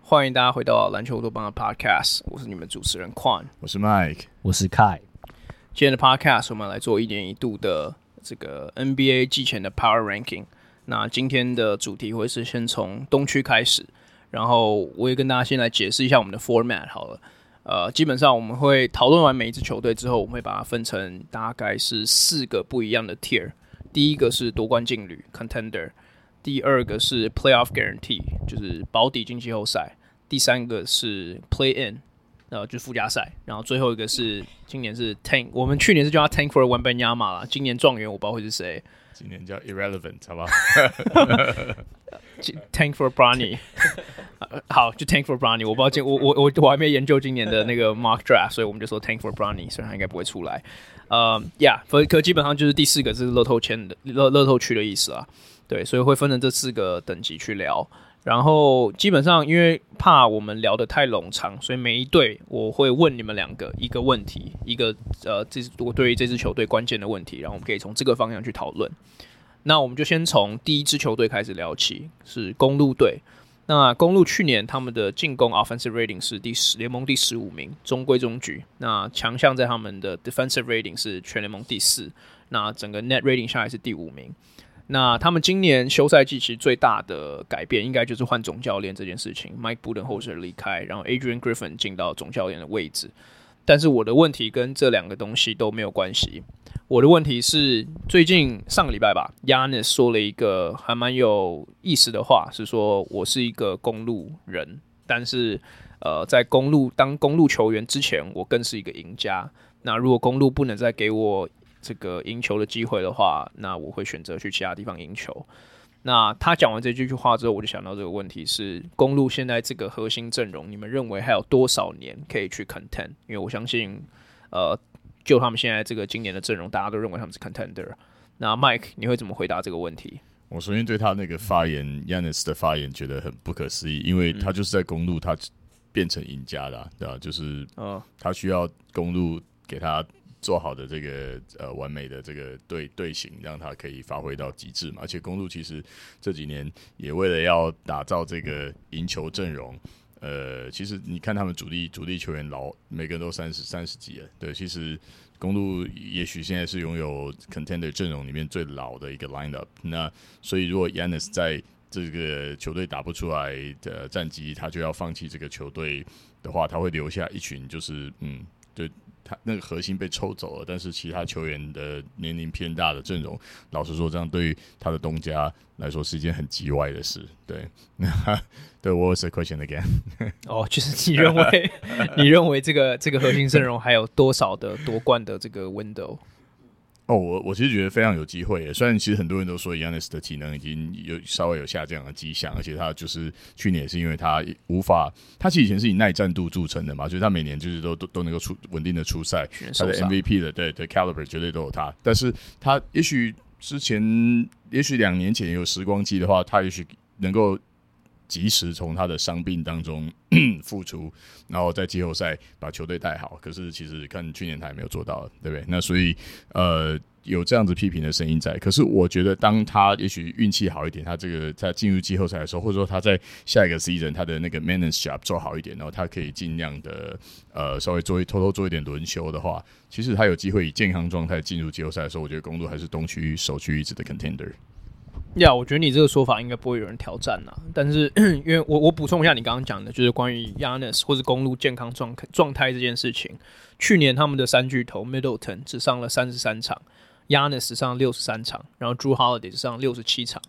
欢迎大家回到篮球乌托邦的 Podcast，我是你们主持人 Quan，我是 Mike，我是 Kai。今天的 Podcast 我们来做一年一度的这个 NBA 季前的 Power Ranking。那今天的主题会是先从东区开始，然后我也跟大家先来解释一下我们的 Format 好了。呃，基本上我们会讨论完每一支球队之后，我们会把它分成大概是四个不一样的 Tier。第一个是夺冠劲旅 Contender，第二个是 Playoff Guarantee，就是保底进季后赛。第三个是 Play In，呃，就附加赛，然后最后一个是今年是 Tank，我们去年是叫他 Tank for one b a n y a m a 啦，今年状元我不知道会是谁，今年叫 Irrelevant 好不好？Tank for Brownie，好，就 Tank for Bronny，我不知道今我我我我还没研究今年的那个 Mark Draft，所以我们就说 Tank for Bronny，虽然他应该不会出来，呃，Yeah，可可基本上就是第四个是乐透签的乐乐透区的意思啊，对，所以会分成这四个等级去聊。然后基本上，因为怕我们聊得太冗长，所以每一队我会问你们两个一个问题，一个呃，这我对于这支球队关键的问题，然后我们可以从这个方向去讨论。那我们就先从第一支球队开始聊起，是公路队。那公路去年他们的进攻 offensive rating 是第十联盟第十五名，中规中矩。那强项在他们的 defensive rating 是全联盟第四，那整个 net rating 下来是第五名。那他们今年休赛季其实最大的改变，应该就是换总教练这件事情。Mike Budenholzer 离开，然后 Adrian Griffin 进到总教练的位置。但是我的问题跟这两个东西都没有关系。我的问题是，最近上个礼拜吧，Yanis 说了一个还蛮有意思的话，是说我是一个公路人，但是呃，在公路当公路球员之前，我更是一个赢家。那如果公路不能再给我这个赢球的机会的话，那我会选择去其他地方赢球。那他讲完这句句话之后，我就想到这个问题是：公路现在这个核心阵容，你们认为还有多少年可以去 contend？因为我相信，呃，就他们现在这个今年的阵容，大家都认为他们是 contender。那 Mike，你会怎么回答这个问题？我首先对他那个发言，Giannis 的发言觉得很不可思议，因为他就是在公路，他变成赢家的，对吧？就是，他需要公路给他。做好的这个呃完美的这个队队形，让他可以发挥到极致嘛。而且公鹿其实这几年也为了要打造这个赢球阵容，呃，其实你看他们主力主力球员老每个人都三十三十几了。对，其实公鹿也许现在是拥有 contender 阵容里面最老的一个 lineup。那所以如果 Yannis 在这个球队打不出来的战绩，他就要放弃这个球队的话，他会留下一群就是嗯，对。他那个核心被抽走了，但是其他球员的年龄偏大的阵容，老实说，这样对于他的东家来说是一件很极歪的事。对，对，What was the question again？哦，就是你认为，你认为这个这个核心阵容还有多少的夺冠的这个 window？哦，我我其实觉得非常有机会。虽然其实很多人都说 Giannis 的体能已经有稍微有下降的迹象，而且他就是去年也是因为他无法，他其实以前是以耐战度著称的嘛，所以他每年就是都都都能够出稳定的出赛，他的 MVP 的对对 caliber 绝对都有他。但是他也许之前，也许两年前有时光机的话，他也许能够。及时从他的伤病当中 复出，然后在季后赛把球队带好。可是其实看去年他也没有做到，对不对？那所以呃有这样子批评的声音在。可是我觉得当他也许运气好一点，他这个在进入季后赛的时候，或者说他在下一个 season 他的那个 maintenance job 做好一点，然后他可以尽量的呃稍微做一偷偷做一点轮休的话，其实他有机会以健康状态进入季后赛的时候，我觉得公鹿还是东区首屈一指的 contender。呀我觉得你这个说法应该不会有人挑战呐。但是，因为我我补充一下你刚刚讲的，就是关于 Giannis 或者公路健康状状态这件事情。去年他们的三巨头 Middleton 只上了三十三场，Giannis 上六十三场，然后 Jrue Holiday 上六十七场。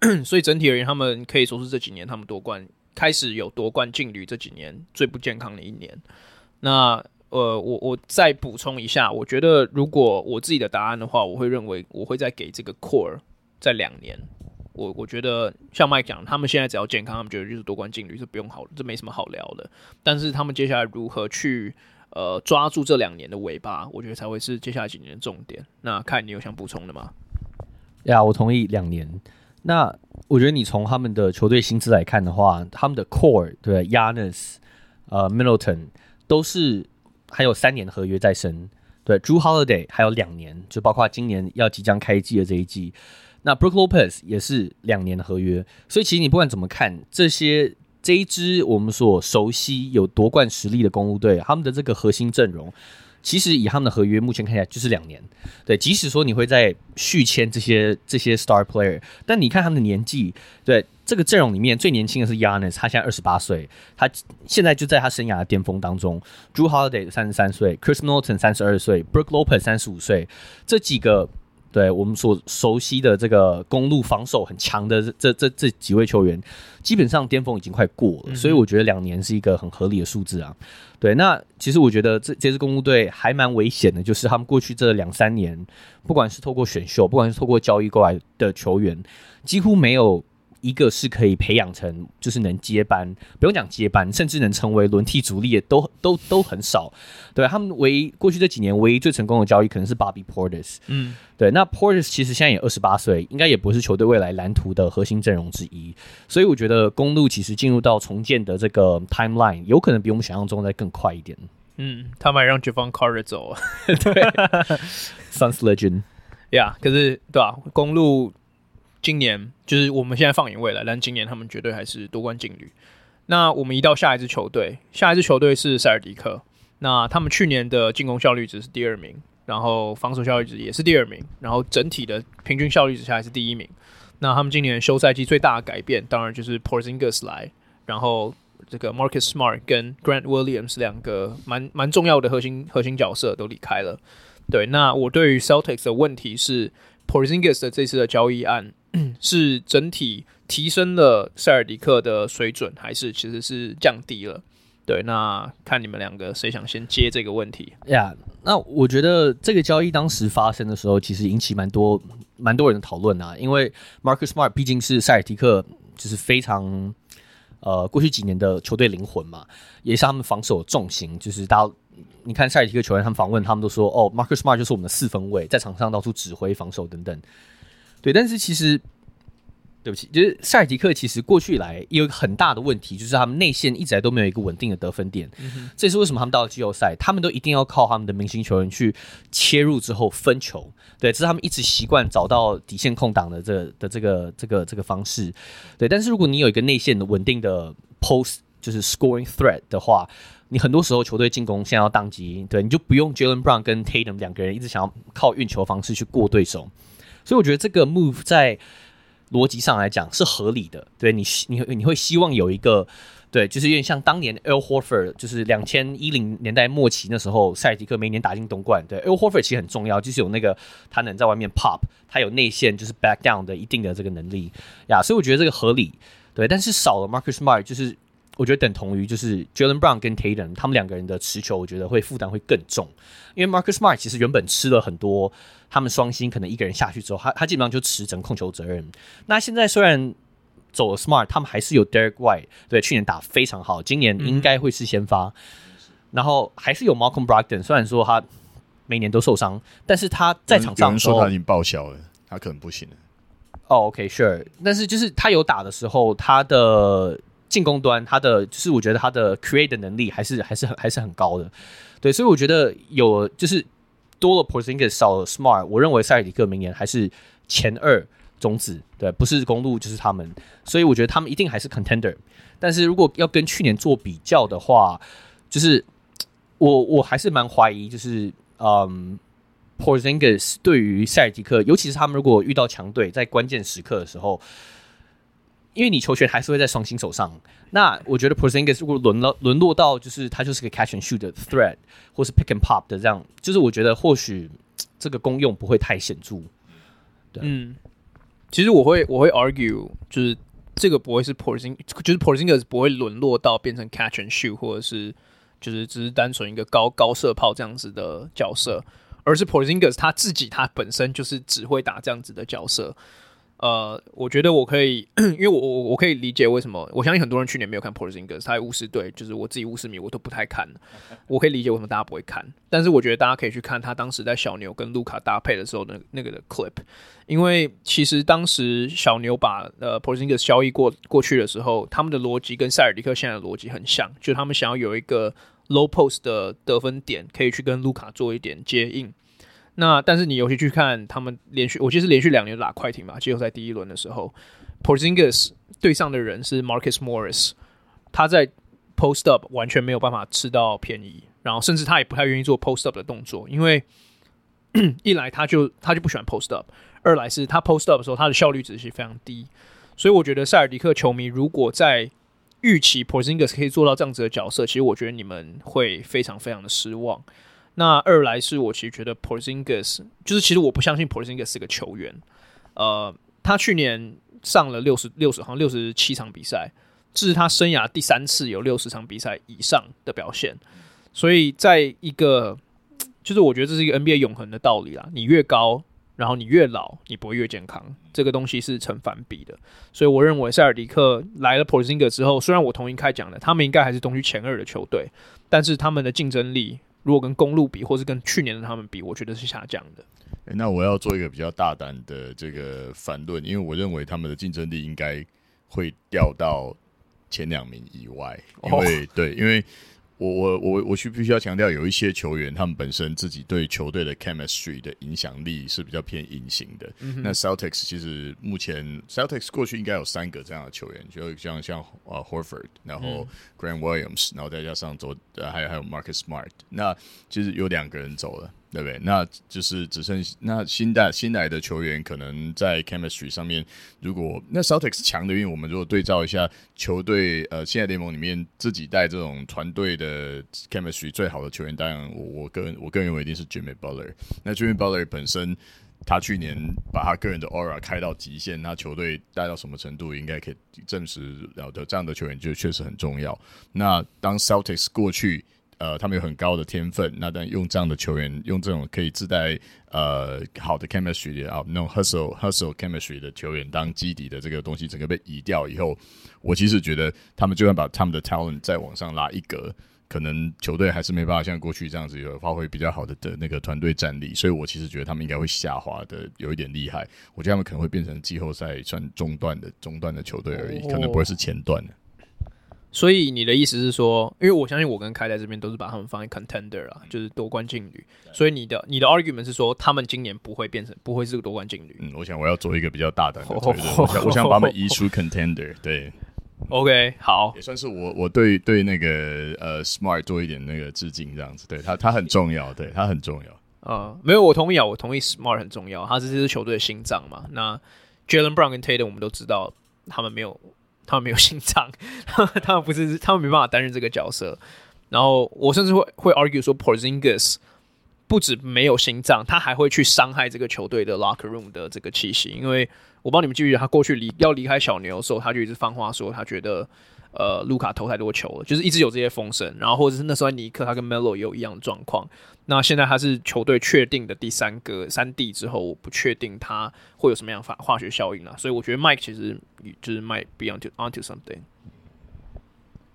所以整体而言，他们可以说是这几年他们夺冠开始有夺冠劲旅这几年最不健康的一年。那呃，我我再补充一下，我觉得如果我自己的答案的话，我会认为我会再给这个 Core。在两年，我我觉得像麦讲，他们现在只要健康，他们觉得就是夺冠劲旅是不用好，这没什么好聊的。但是他们接下来如何去呃抓住这两年的尾巴，我觉得才会是接下来几年的重点。那看你有想补充的吗？呀，我同意两年。那我觉得你从他们的球队薪资来看的话，他们的 core 对 Giannis 呃 Milton 都是还有三年的合约在身。对，Jrue Holiday 还有两年，就包括今年要即将开季的这一季。那 Brook Lopez 也是两年的合约，所以其实你不管怎么看，这些这一支我们所熟悉有夺冠实力的公鹿队，他们的这个核心阵容，其实以他们的合约目前看起来就是两年。对，即使说你会在续签这些这些 Star Player，但你看他们的年纪，对。这个阵容里面最年轻的是 Yanis，他现在二十八岁，他现在就在他生涯的巅峰当中。Jrue Holiday 三十三岁，Chris Middleton 三十二岁，Brook Lopez 三十五岁，这几个。对我们所熟悉的这个公路防守很强的这这这，几位球员，基本上巅峰已经快过了，嗯、所以我觉得两年是一个很合理的数字啊。对，那其实我觉得这这支公路队还蛮危险的，就是他们过去这两三年，不管是透过选秀，不管是透过交易过来的球员，几乎没有。一个是可以培养成，就是能接班，不用讲接班，甚至能成为轮替主力的，都都都很少。对他们唯一过去这几年唯一最成功的交易，可能是 Bobby Portis。嗯，对，那 Portis 其实现在也二十八岁，应该也不是球队未来蓝图的核心阵容之一。所以我觉得公路其实进入到重建的这个 timeline，有可能比我们想象中再更快一点。嗯，他们还让 Javon Carter 走，对，Suns Legend，呀，yeah, 可是对吧、啊？公鹿。今年就是我们现在放眼未来，但今年他们绝对还是夺冠劲旅。那我们移到下一支球队，下一支球队是塞尔迪克。那他们去年的进攻效率值是第二名，然后防守效率值也是第二名，然后整体的平均效率值下来是第一名。那他们今年休赛季最大的改变，当然就是 Porzingis 来，然后这个 Marcus Smart 跟 Grant Williams 两个蛮蛮重要的核心核心角色都离开了。对，那我对于 Celtics 的问题是 Porzingis 的这次的交易案。是整体提升了塞尔迪克的水准，还是其实是降低了？对，那看你们两个谁想先接这个问题呀？Yeah, 那我觉得这个交易当时发生的时候，其实引起蛮多蛮多人的讨论啊。因为 Marcus Smart 毕竟是塞尔迪克，就是非常呃过去几年的球队灵魂嘛，也是他们防守的重心。就是大家你看塞尔迪克球员，他们访问他们都说，哦，Marcus Smart 就是我们的四分卫，在场上到处指挥防守等等。对，但是其实，对不起，就是塞尔提克其实过去以来有一个很大的问题，就是他们内线一直来都没有一个稳定的得分点。嗯、这也是为什么他们到了季后赛，他们都一定要靠他们的明星球员去切入之后分球。对，这是他们一直习惯找到底线空档的这个、的这个这个这个方式。对，但是如果你有一个内线的稳定的 post，就是 scoring threat 的话，你很多时候球队进攻现在要宕机，对，你就不用 Jaylen Brown 跟 Tatum 两个人一直想要靠运球方式去过对手。所以我觉得这个 move 在逻辑上来讲是合理的，对你，你你会希望有一个，对，就是有点像当年 Al Horford，就是两千一零年代末期那时候，塞尔提克每年打进东冠，对，Al Horford 其实很重要，就是有那个他能在外面 pop，他有内线就是 back down 的一定的这个能力。呀，所以我觉得这个合理，对，但是少了 Marcus Smart，就是我觉得等同于就是 Jaylen Brown 跟 Tatum 他们两个人的持球，我觉得会负担会更重，因为 Marcus Smart 其实原本吃了很多。他们双星可能一个人下去之后，他他基本上就持整控球责任。那现在虽然走了 Smart，他们还是有 Derek White，对，去年打非常好，今年应该会是先发。嗯、然后还是有 Malcolm Brogdon，虽然说他每年都受伤，但是他在场上说他已经报销了，他可能不行了。哦，OK，Sure，但是就是他有打的时候，他的进攻端，他的就是我觉得他的 create 的能力还是还是很还是很高的。对，所以我觉得有就是。多了 Porzingis 少了 Smart，我认为塞尔提克明年还是前二种子，对，不是公路就是他们，所以我觉得他们一定还是 Contender。但是如果要跟去年做比较的话，就是我我还是蛮怀疑，就是嗯，Porzingis 对于塞尔提克，尤其是他们如果遇到强队，在关键时刻的时候。因为你球权还是会在双星手上，那我觉得 Porzingis 如果沦落沦落到就是他就是个 catch and shoot 的 threat，或是 pick and pop 的这样，就是我觉得或许这个功用不会太显著。对，嗯，其实我会我会 argue，就是这个不会是 Porzingis，就是 Porzingis 不会沦落到变成 catch and shoot，或者是就是只是单纯一个高高射炮这样子的角色，而是 Porzingis 他自己他本身就是只会打这样子的角色。呃，我觉得我可以，因为我我我可以理解为什么，我相信很多人去年没有看 Porzingis，他在巫师队，就是我自己巫师迷，我都不太看。我可以理解为什么大家不会看，但是我觉得大家可以去看他当时在小牛跟卢卡搭配的时候的那个的 clip，因为其实当时小牛把呃 Porzingis 交易过过去的时候，他们的逻辑跟塞尔迪克现在的逻辑很像，就他们想要有一个 low post 的得分点，可以去跟卢卡做一点接应。那但是你尤其去看他们连续，我记得是连续两年打快艇吧，季后赛第一轮的时候，Porzingis 对上的人是 Marcus Morris，他在 post up 完全没有办法吃到便宜，然后甚至他也不太愿意做 post up 的动作，因为 一来他就他就不喜欢 post up，二来是他 post up 的时候他的效率值是非常低，所以我觉得塞尔迪克球迷如果在预期 Porzingis 可以做到这样子的角色，其实我觉得你们会非常非常的失望。那二来是我其实觉得 Porzingis 就是其实我不相信 Porzingis 是个球员，呃，他去年上了六十六十好像六十七场比赛，这是他生涯第三次有六十场比赛以上的表现，所以在一个就是我觉得这是一个 NBA 永恒的道理啦，你越高，然后你越老，你不会越健康，这个东西是成反比的，所以我认为塞尔迪克来了 Porzingis 之后，虽然我同意开讲的，他们应该还是东区前二的球队，但是他们的竞争力。如果跟公路比，或是跟去年的他们比，我觉得是下降的。欸，那我要做一个比较大胆的这个反论，因为我认为他们的竞争力应该会掉到前两名以外。因为、哦、对，因为。我我我我需必须要强调，有一些球员他们本身自己对球队的 chemistry 的影响力是比较偏隐形的。嗯、那 Celtics 其实目前 Celtics 过去应该有三个这样的球员，就像像呃 Horford，然后 Grant Williams，然后再加上走呃还有还有 Marcus Smart，那其实有两个人走了。对不对？那就是只剩那新带新来的球员，可能在 chemistry 上面，如果那 Celtics 强的，因为我们如果对照一下球队，呃，现在联盟里面自己带这种团队的 chemistry 最好的球员，当然我我个人我个人认为一定是 Jimmy Butler。那 Jimmy Butler 本身，他去年把他个人的 aura 开到极限，那球队带到什么程度，应该可以证实了的。这样的球员就确实很重要。那当 Celtics 过去。呃，他们有很高的天分，那但用这样的球员，用这种可以自带呃好的 chemistry 啊，那种 hustle hustle chemistry 的球员当基底的这个东西，整个被移掉以后，我其实觉得他们就算把他们的 talent 再往上拉一格，可能球队还是没办法像过去这样子有发挥比较好的的那个团队战力，所以我其实觉得他们应该会下滑的有一点厉害，我觉得他们可能会变成季后赛算中段的中段的球队而已，可能不会是前段的。所以你的意思是说，因为我相信我跟开在这边都是把他们放在 contender 啊，就是夺冠劲旅。所以你的你的 argument 是说，他们今年不会变成不会是个夺冠劲旅。嗯，我想我要做一个比较大胆的推论，我想我想把他们移出 contender。对，OK，好，也算是我我对对那个呃 Smart 做一点那个致敬，这样子。对他他很重要，对他很重要。呃，没有，我同意啊，我同意 Smart 很重要，他是这支球队的心脏嘛。那 Jalen Brown 跟 Tatum 我们都知道，他们没有。他们没有心脏，他们不是，他们没办法担任这个角色。然后我甚至会会 argue 说，Porzingis 不止没有心脏，他还会去伤害这个球队的 locker room 的这个气息。因为我帮你们记不记得，他过去离要离开小牛的时候，他就一直放话说，他觉得。呃，卢卡投太多球了，就是一直有这些风声，然后或者是那时候尼克他跟 Melo 也有一样的状况。那现在他是球队确定的第三个三 D 之后，我不确定他会有什么样化化学效应啊。所以我觉得 Mike 其实就是 Mike be onto onto something。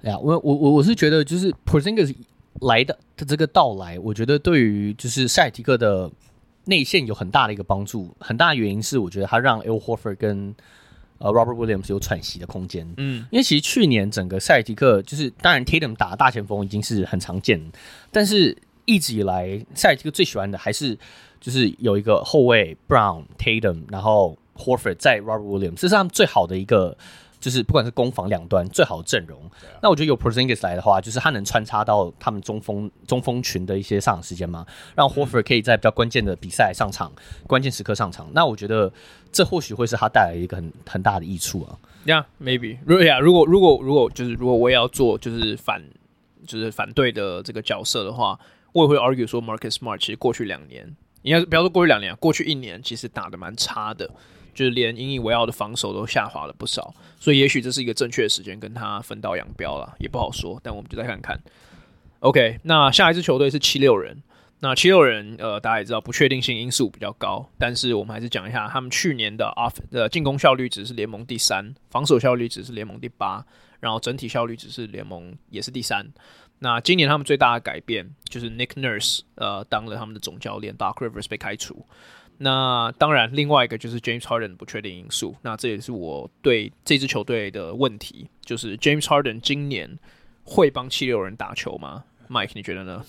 呀我我我我是觉得就是 Porzingis 来的的这个到来，我觉得对于就是塞尔提克的内线有很大的一个帮助。很大的原因是我觉得他让 Al Horford 跟呃，Robert Williams 有喘息的空间，嗯，因为其实去年整个塞尔提克就是，当然 Tatum 打大前锋已经是很常见，但是一直以来塞尔提克最喜欢的还是就是有一个后卫 Brown Tatum，然后 Horford 在 Robert Williams，这是他们最好的一个。就是不管是攻防两端最好的阵容，啊、那我觉得有 Porzingis 来的话，就是他能穿插到他们中锋中锋群的一些上场时间嘛，让 Horford 可以在比较关键的比赛上场，嗯、关键时刻上场。那我觉得这或许会是他带来一个很很大的益处啊。Yeah，maybe。如果呀，如果如果如果就是如果我也要做就是反就是反对的这个角色的话，我也会 argue 说 Marcus Smart 其实过去两年，应该是不要说过去两年，过去一年其实打的蛮差的。就是连引以为傲的防守都下滑了不少，所以也许这是一个正确的时间跟他分道扬镳了，也不好说。但我们就再看看。OK，那下一支球队是七六人。那七六人，呃，大家也知道不确定性因素比较高，但是我们还是讲一下，他们去年的 off 的进攻效率只是联盟第三，防守效率只是联盟第八，然后整体效率只是联盟也是第三。那今年他们最大的改变就是 Nick Nurse 呃当了他们的总教练，Doc Rivers 被开除。那当然，另外一个就是 James Harden 不确定因素。那这也是我对这支球队的问题，就是 James Harden 今年会帮七六人打球吗？Mike，你觉得呢？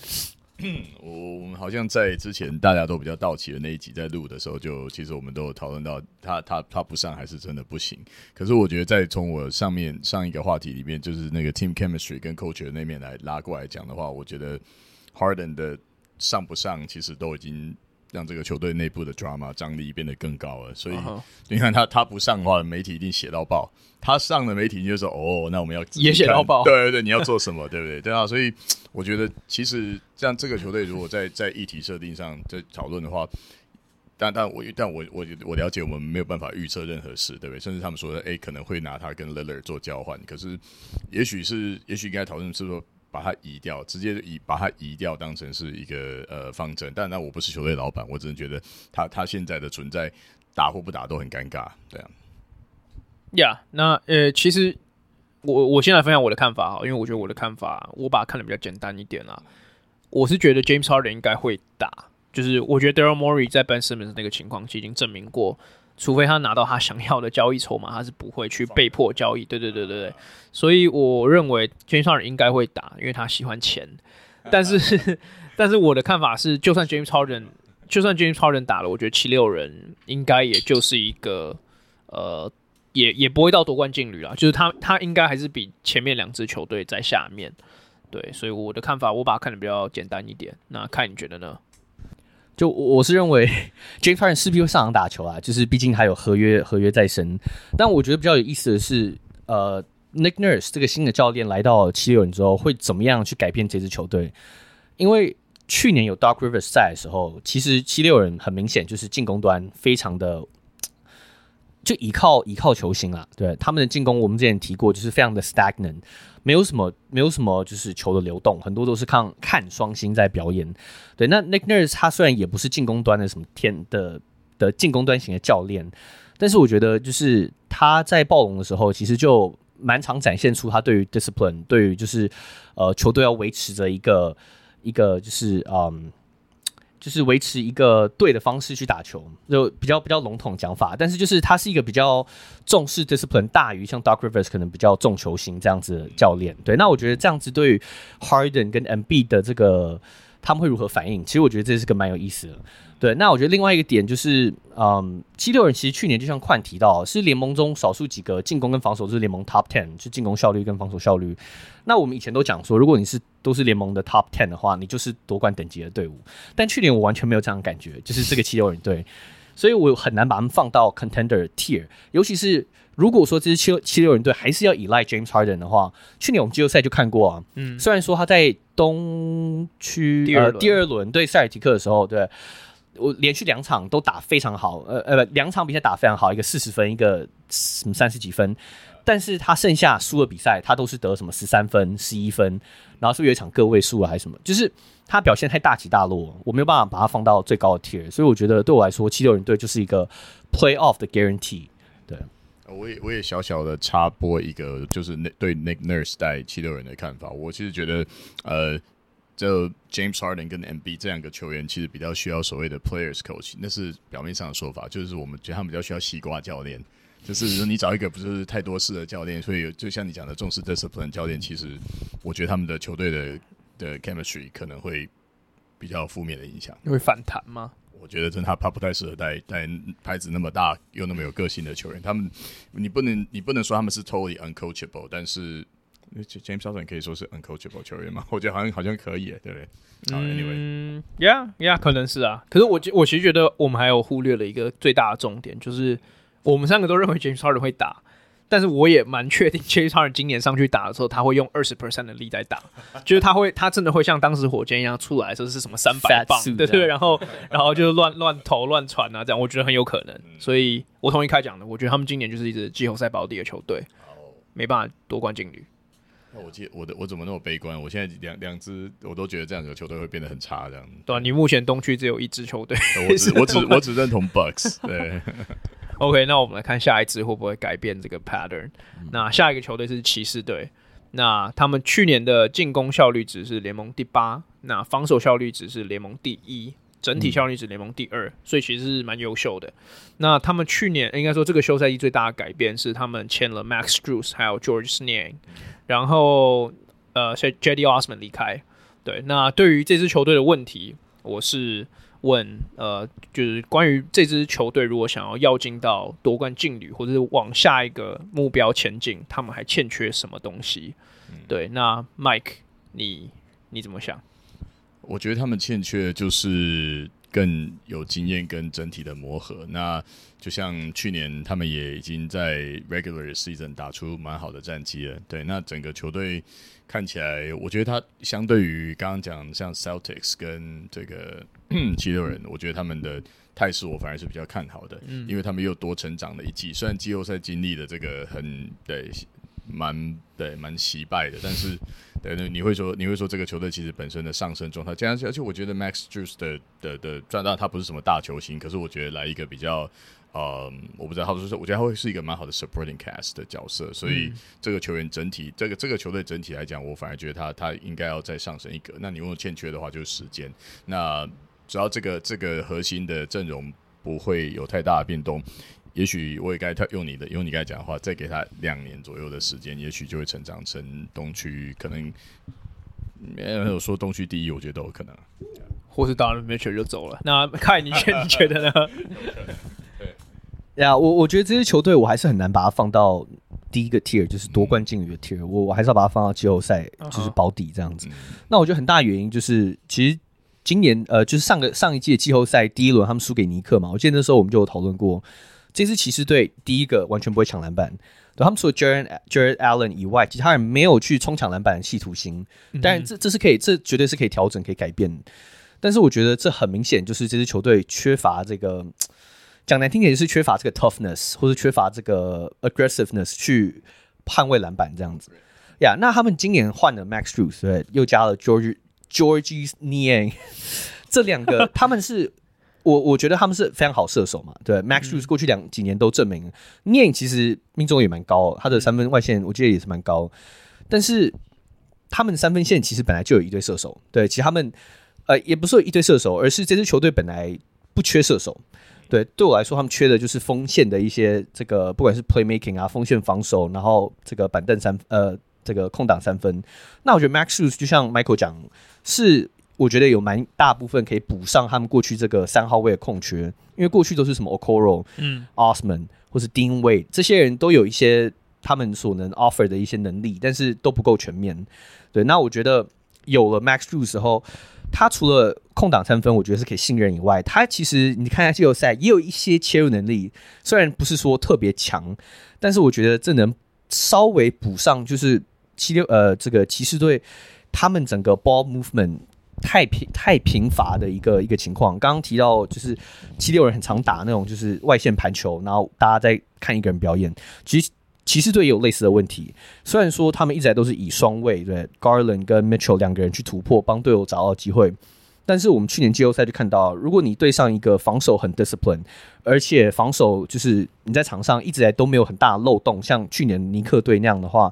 我们好像在之前大家都比较到齐的那一集在录的时候，就其实我们都有讨论到他他他不上还是真的不行。可是我觉得在从我上面上一个话题里面，就是那个 team chemistry 跟 coach 的那面来拉过来讲的话，我觉得 Harden 的上不上其实都已经让这个球队内部的 drama 张力变得更高了。所以你看他他不上的话，媒体一定写到爆；他上的媒体就说哦，那我们要也写到爆。对对对，你要做什么？对不对？对啊，所以。我觉得其实像这个球队，如果在在议题设定上在讨论的话，但但我但我我我了解，我们没有办法预测任何事，对不对？甚至他们说的，哎，可能会拿他跟 Lillard 做交换，可是也许是，也许应该讨论是说把他移掉，直接移把他移掉当成是一个呃方针。但那我不是球队老板，我只能觉得他他现在的存在打或不打都很尴尬，对啊。呀、那呃，其实。我我先来分享我的看法哈，因为我觉得我的看法，我把它看得比较简单一点啦。我是觉得 James Harden 应该会打，就是我觉得 Daryl Morey 在 Ben Simmons 那个情况其实已经证明过，除非他拿到他想要的交易筹码，他是不会去被迫交易。对对对对对，所以我认为 James Harden 应该会打，因为他喜欢钱。但是 但是我的看法是，就算 James Harden 就算 James Harden 打了，我觉得七六人应该也就是一个呃。也也不会到夺冠劲旅啦，就是他他应该还是比前面两支球队在下面，对，所以我的看法，我把它看的比较简单一点。那看你觉得呢？就我是认为 James Harden 势必会上场打球啊，就是毕竟他有合约合约在身。但我觉得比较有意思的是，呃，Nick Nurse 这个新的教练来到七六人之后，会怎么样去改变这支球队？因为去年有 Doc Rivers 在的时候，其实七六人很明显就是进攻端非常的。就依靠依靠球星啊，对他们的进攻，我们之前提过，就是非常的 stagnant，没有什么没有什么就是球的流动，很多都是看看双星在表演。对，那 Nick Nurse 他虽然也不是进攻端的什么天的的进攻端型的教练，但是我觉得就是他在暴龙的时候，其实就蛮常展现出他对于 discipline，对于就是呃球队要维持着一个一个就是嗯。就是维持一个对的方式去打球，就比较比较笼统讲法，但是就是他是一个比较重视 discipline 大于像 Doc Rivers 可能比较重球星这样子的教练。对，那我觉得这样子对于 Harden 跟 MB 的这个他们会如何反应？其实我觉得这是个蛮有意思的。对，那我觉得另外一个点就是，嗯，七六人其实去年就像宽提到，是联盟中少数几个进攻跟防守都是联盟 top ten，就进攻效率跟防守效率。那我们以前都讲说，如果你是都是联盟的 top ten 的话，你就是夺冠等级的队伍。但去年我完全没有这样的感觉，就是这个七六人队，所以我很难把他们放到 contender tier。尤其是如果说这支七七六人队还是要依赖 James Harden 的话，去年我们季后赛就看过啊，嗯，虽然说他在东区第二轮、呃、第二轮对塞尔提克的时候，对。我连续两场都打非常好，呃呃，两场比赛打非常好，一个四十分，一个什么三十几分，但是他剩下输的比赛，他都是得什么十三分、十一分，然后是不是有一场个位数啊，还是什么？就是他表现太大起大落，我没有办法把他放到最高的 tier，所以我觉得对我来说，七六人队就是一个 playoff 的 guarantee。对，我也我也小小的插播一个，就是那对 Nick Nurse 带七六人的看法，我其实觉得，呃。就 James Harden 跟 MB 这两个球员，其实比较需要所谓的 Players Coach，那是表面上的说法，就是我们觉得他们比较需要西瓜教练，就是说你找一个不是太多事的教练，所以就像你讲的重视 Discipline 教练，其实我觉得他们的球队的的 Chemistry 可能会比较负面的影响。会反弹吗？我觉得真的他他不太适合带带牌子那么大又那么有个性的球员，他们你不能你不能说他们是 Totally Uncoachable，但是。James Harden 可以说是 uncoachable 球员吗？我觉得好像好像可以，对不对？嗯，Anyway，Yeah，Yeah，可能是啊。可是我我其实觉得我们还有忽略了一个最大的重点，就是我们三个都认为 James Harden 会打，但是我也蛮确定 James Harden 今年上去打的时候，他会用二十 percent 的力在打，就是他会他真的会像当时火箭一样出来的时候是什么三百磅，对对，然后 然后就是乱乱投乱传啊，这样我觉得很有可能。所以我同意开讲的，我觉得他们今年就是一支季后赛保底的球队，没办法夺冠劲旅。那我记我的我怎么那么悲观？我现在两两支我都觉得这样子的球队会变得很差，这样。对啊，你目前东区只有一支球队，我只我只我只认同 Bucks。对 ，OK，那我们来看下一支会不会改变这个 pattern。那下一个球队是骑士队，那他们去年的进攻效率值是联盟第八，那防守效率值是联盟第一。整体效率值联盟第二，嗯，所以其实是蛮优秀的。那他们去年应该说这个休赛季最大的改变是他们签了 Max Strus 还有 George Snang，然后呃，Cedi Osman 离开。对，那对于这支球队的问题，我是问呃，就是关于这支球队如果想要要进到夺冠劲旅，或者是往下一个目标前进，他们还欠缺什么东西？对，那 Mike，你你怎么想？我觉得他们欠缺的就是更有经验跟整体的磨合。那就像去年，他们也已经在 regular season 打出蛮好的战绩了。对，那整个球队看起来，我觉得他相对于刚刚讲像 Celtics 跟这个七六人，我觉得他们的态势我反而是比较看好的，因为他们又多成长了一季。虽然季后赛经历了这个很对。蛮对，蛮惜败的，但是对，你会说，你会说这个球队其实本身的上升状态，加上，而且我觉得 Max Juice 的的的赚到，他不是什么大球星，可是我觉得来一个比较，呃，我不知道他说，我觉得他会是一个蛮好的 supporting cast 的角色，所以这个球员整体，这个这个球队整体来讲，我反而觉得他他应该要再上升一格。那你问我欠缺的话，就是时间。那只要这个这个核心的阵容不会有太大的变动。也许我也该用你的，用你刚才讲的话，再给他两年左右的时间，也许就会成长成东区可能没有说东区第一，我觉得都有可能。或是当然 Mitchell 就走了。那看你觉你觉得呢？对啊，我我觉得这支球队我还是很难把它放到第一个 tier，就是夺冠劲旅的 tier，我我还是要把它放到季后赛，就是保底这样子。Uh -huh. 那我觉得很大的原因就是，其实今年呃，就是上个上一届季后赛第一轮他们输给尼克嘛，我记得那时候我们就有讨论过。这支骑士队第一个完全不会抢篮板，对，他们除了 Jarrett Jarrett Allen 以外，其他人没有去冲抢篮板的企图心。当然，这这是可以，这绝对是可以调整、可以改变。但是我觉得这很明显就是这支球队缺乏这个，讲难听点是缺乏这个 toughness，或者缺乏这个 aggressiveness 去捍卫篮板这样子。呀、yeah，那他们今年换了 Max Strus，对，又加了 George Georges Niang，这两个 他们是。我我觉得他们是非常好射手嘛，对，Max Strus 过去两几年都证明，Niang 其实命中也蛮高，他的三分外线我记得也是蛮高，但是他们三分线其实本来就有一堆射手，对，其实他们呃也不是说一堆射手，而是这支球队本来不缺射手，对，对我来说他们缺的就是锋线的一些这个不管是 playmaking 啊，锋线防守，然后这个板凳三呃这个空档三分，那我觉得 Max Strus 就像 Michael 讲是。我觉得有蛮大部分可以补上他们过去这个三号位的空缺，因为过去都是什么 Okoro、嗯、Osman 或是 Dean Wade 这些人都有一些他们所能 offer 的一些能力，但是都不够全面。对，那我觉得有了 Max Strus 时候，他除了空档三分，我觉得是可以信任以外，他其实你看下季后赛也有一些切入能力，虽然不是说特别强，但是我觉得这能稍微补上，就是七六呃这个骑士队他们整个 ball movement。太平太贫乏的一个一个情况。刚刚提到就是七六人很常打那种就是外线盘球，然后大家在看一个人表演。其实骑士队也有类似的问题，虽然说他们一直都是以双卫对 Garland 跟 Mitchell 两个人去突破，帮队友找到机会。但是我们去年季后赛就看到，如果你对上一个防守很 discipline，而且防守就是你在场上一直来都没有很大的漏洞，像去年尼克队那样的话，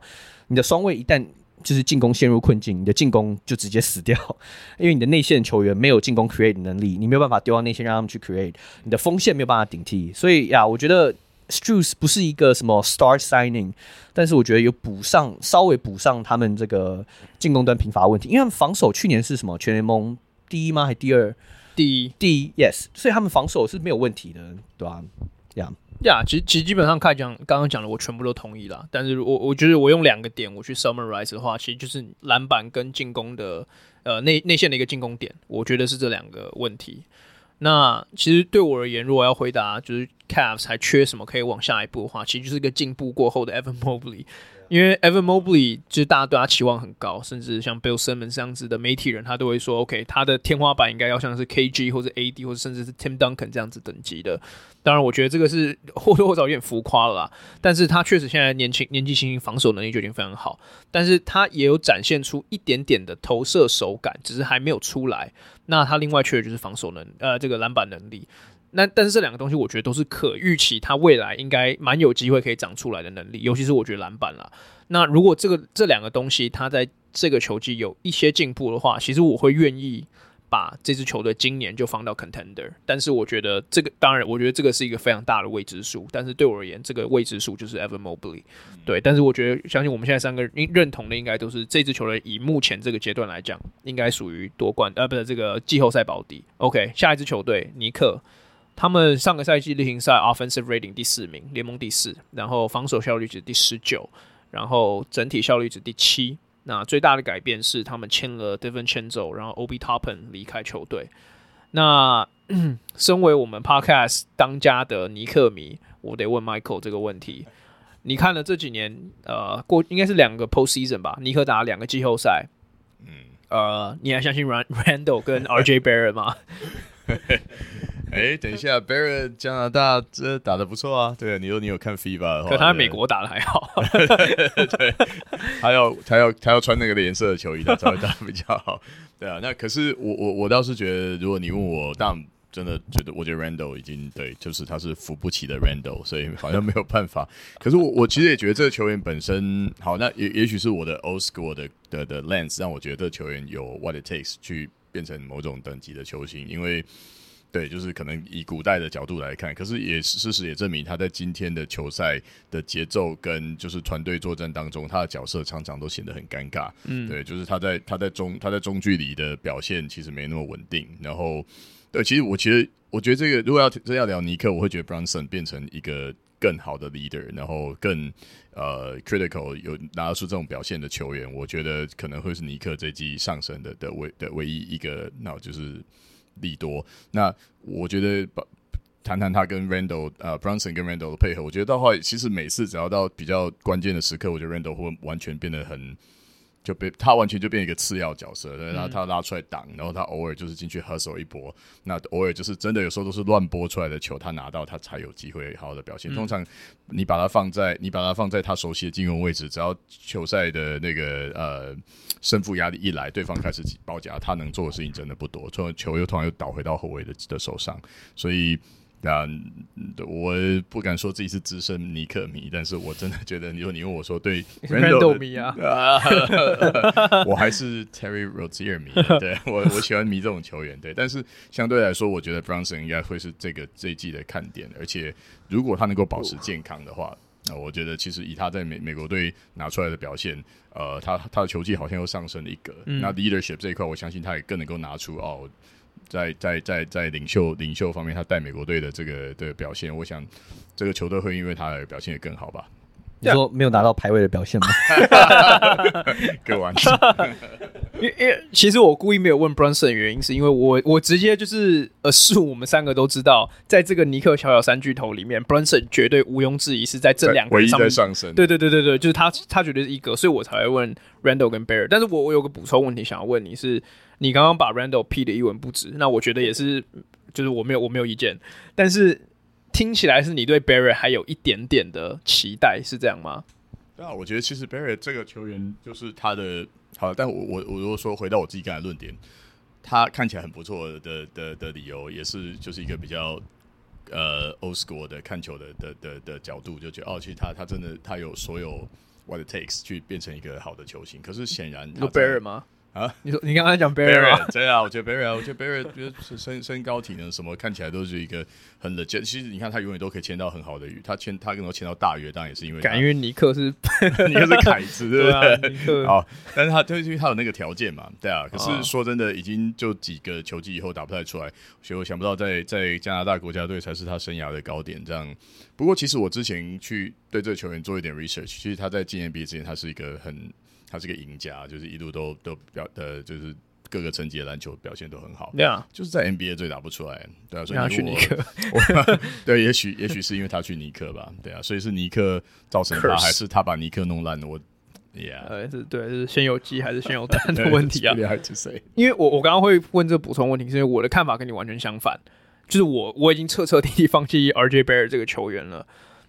你的双卫一旦就是进攻陷入困境，你的进攻就直接死掉，因为你的内线球员没有进攻 create 能力，你没有办法丢到内线让他们去 create，你的锋线没有办法顶替，所以呀，我觉得 Strus 不是一个什么 star signing，但是我觉得有补上，稍微补上他们这个进攻端贫乏问题，因为他们防守去年是什么全联盟第一吗？还第二？第一，第一，yes，所以他们防守是没有问题的，对吧、啊？这样。呀、yeah，其实其实基本上开讲，刚刚讲的我全部都同意了。但是我我觉得我用两个点我去 summarize 的话，其实就是篮板跟进攻的呃内内线的一个进攻点，我觉得是这两个问题。那其实对我而言，如果要回答就是 Cavs 还缺什么可以往下一步的话，其实就是一个进步过后的 Evan Mobley。因为 Evan Mobley 就是大家对他期望很高，甚至像 Bill Simmons 这样子的媒体人，他都会说，OK，他的天花板应该要像是 KG 或者 AD 或者甚至是 Tim Duncan 这样子等级的。当然，我觉得这个是或多或少有点浮夸了啦。但是他确实现在年轻年纪轻轻，防守能力就已经非常好。但是他也有展现出一点点的投射手感，只是还没有出来。那他另外缺的就是防守能，呃，这个篮板能力。那但是这两个东西，我觉得都是可预期，它未来应该蛮有机会可以长出来的能力，尤其是我觉得篮板啦。那如果这个这两个东西，它在这个球季有一些进步的话，其实我会愿意把这支球队今年就放到 contender。但是我觉得这个当然，我觉得这个是一个非常大的未知数。但是对我而言，这个未知数就是 Evan Mobley。对，但是我觉得相信我们现在三个人认同的，应该都是这支球队以目前这个阶段来讲，应该属于夺冠呃，不是这个季后赛保底。OK，下一支球队尼克。他们上个赛季例行赛 offensive rating 第四名，联盟第四，然后防守效率值第十九，然后整体效率值第七。那最大的改变是他们签了 DiVincenzo，然后 Obi Toppin 离开球队。那 身为我们 podcast 当家的尼克迷，我得问 Michael 这个问题：你看了这几年，呃，过应该是两个 postseason 吧？尼克打了两个季后赛，嗯，呃，你还相信 Randall 跟 RJ Barrett 吗？哎、欸，等一下，Barrett 加拿大这打的不错啊。对，你说你有看 FIBA 的话，可他在美国打的还好。对，他要他要他要穿那个颜色的球衣，他才会打得比较好。对啊，那可是我我我倒是觉得，如果你问我，但真的觉得，我觉得 Randall 已经对，就是他是扶不起的 Randall，所以好像没有办法。可是我我其实也觉得这个球员本身好，那也也许是我的 old school 的的的 lens 让我觉得这个球员有 what it takes 去变成某种等级的球星，因为。对，就是可能以古代的角度来看，可是也事实也证明，他在今天的球赛的节奏跟就是团队作战当中，他的角色常常都显得很尴尬。嗯，对，就是他在他在中他在中距离的表现其实没那么稳定。然后，对，其实我其实我觉得这个如果要真要聊尼克，我会觉得 Brunson 变成一个更好的 leader，然后更呃 critical 有拿得出这种表现的球员，我觉得可能会是尼克这季上升的的唯的唯一一个，那就是。利多，那我觉得把谈谈他跟 Randall，呃 Brunson 跟 Randall 的配合，我觉得到后来其实每次只要到比较关键的时刻，我觉得 Randall 会完全变得很。就被他完全就变一个次要角色，然后他拉出来挡，然后他偶尔就是进去 hustle 一波，那偶尔就是真的有时候都是乱拨出来的球，他拿到他才有机会好好的表现。通常你把他放在你把他放在他熟悉的进攻位置，只要球赛的那个呃胜负压力一来，对方开始包夹，他能做的事情真的不多，从球又突然又倒回到后卫的的手上，所以。那我不敢说自己是资深尼克迷，但是我真的觉得，如果你问我说对 Randle 迷啊，我还是 Terry Rozier 迷，对我我喜欢迷这种球员，对，但是相对来说，我觉得 Bronson 应该会是这个这一季的看点，而且如果他能够保持健康的话，那我觉得其实以他在美美国队拿出来的表现，呃，他他的球技好像又上升了一格，嗯、那 leadership 这一块，我相信他也更能够拿出哦。在在在在领袖领袖方面，他带美国队的这个的表现，我想这个球队会因为他而表现也更好吧？你说没有拿到排位的表现吗？各玩笑。因为因为其实我故意没有问 Brunson 的原因，是因为我我直接就是 assume 我们三个都知道，在这个尼克小小三巨头里面，Brunson 绝对毋庸置疑是在这两个唯一在上升。对对对对对，就是他他绝对是一个，所以我才会问 Randall 跟 Barrett。但是我我有个补充问题想要问你是。你刚刚把 Randle 批的一文不值，那我觉得也是，就是我没有我没有意见，但是听起来是你对 Barrett 还有一点点的期待，是这样吗？对啊，我觉得其实 Barrett 这个球员就是他的好，但我我我如果说回到我自己刚才论点，他看起来很不错的的的，的理由，也是就是一个比较呃 old school 的看球的的的的角度，就觉得哦，其实他他真的他有所有 what it takes 去变成一个好的球星，可是显然他 Barrett 吗？啊，你说你刚才讲 Barrett，对啊，我觉得 Barrett，我觉得 Barrett 就是身身高体能什么看起来都是一个很冷静。其实你看他永远都可以签到很好的约，他签他更多签到大约，当然也是因为敢于尼克是 尼克是凯子，对不对？好，但是他就是因为他有那个条件嘛，对啊。可是说真的，已经就几个球季以后打不太出来，所以我想不到在在加拿大国家队才是他生涯的高点。这样，不过其实我之前去对这个球员做一点 research，其实他在进 NBA 之前，他是一个很他是个赢家，就是一路都都表呃就是。各个层级的篮球表现都很好。对啊，就是在 NBA 最打不出来，对啊，所以他去尼克，对，也许也许是因为他去尼克吧，对啊，所以是尼克造成他，还是他把尼克弄烂了？我，Yeah，呃，是对，是先有鸡还是先有蛋的问题啊？因为我我刚刚会问这个补充问题，是因为我的看法跟你完全相反，就是我我已经彻彻底底放弃 RJ Barrett 这个球员了，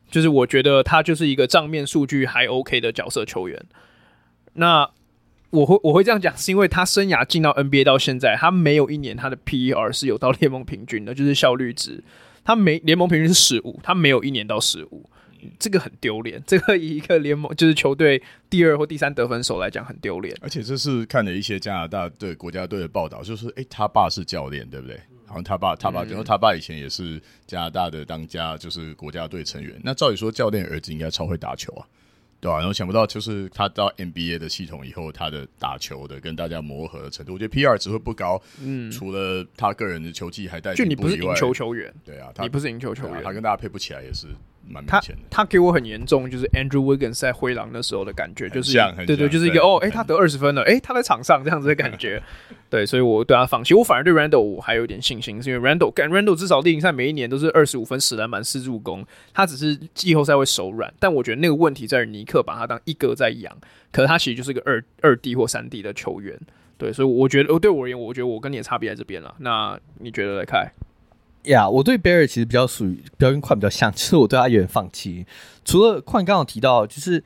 就是我觉得他就是一个账面数据还 OK 的角色球员，那。我会我会这样讲，是因为他生涯进到 NBA 到现在，他没有一年他的 PER 是有到联盟平均的，就是效率值，他没联盟平均是十五，他没有一年到十五，这个很丢脸。这个以一个联盟就是球队第二或第三得分手来讲，很丢脸。而且这是看了一些加拿大对国家队的报道，就是诶，他爸是教练，对不对？好像他爸他爸，然后他爸以前也是加拿大的当家，就是国家队成员。那照理说，教练儿子应该超会打球啊。对啊，然后想不到就是他到 NBA 的系统以后，他的打球的跟大家磨合的程度，我觉得 PR 值会不高。嗯，除了他个人的球技还带，就你不是赢球球员，对啊，他你不是赢球球员，啊，他跟大家配不起来也是。他他给我很严重，就是 Andrew Wiggins 在灰狼的时候的感觉，就是对，对对，就是一个哦，哎，他得二十分了，哎，他在场上这样子的感觉，对，所以我对他放弃。我反而对 Randall 我还有点信心，是因为 Randall 干 Randall 至少例行赛每一年都是二十五分、十篮板、四助攻，他只是季后赛会手软。但我觉得那个问题在于尼克把他当一哥在养，可是他其实就是一个二二 D 或三 D 的球员，对，所以我觉得，对我而言，我觉得我跟你的差别在这边了。那你觉得来看？呀，yeah, 我对 Barrett 其实比较属于比较跟快比较像，其实我对他有点放弃。除了快刚刚提到，就是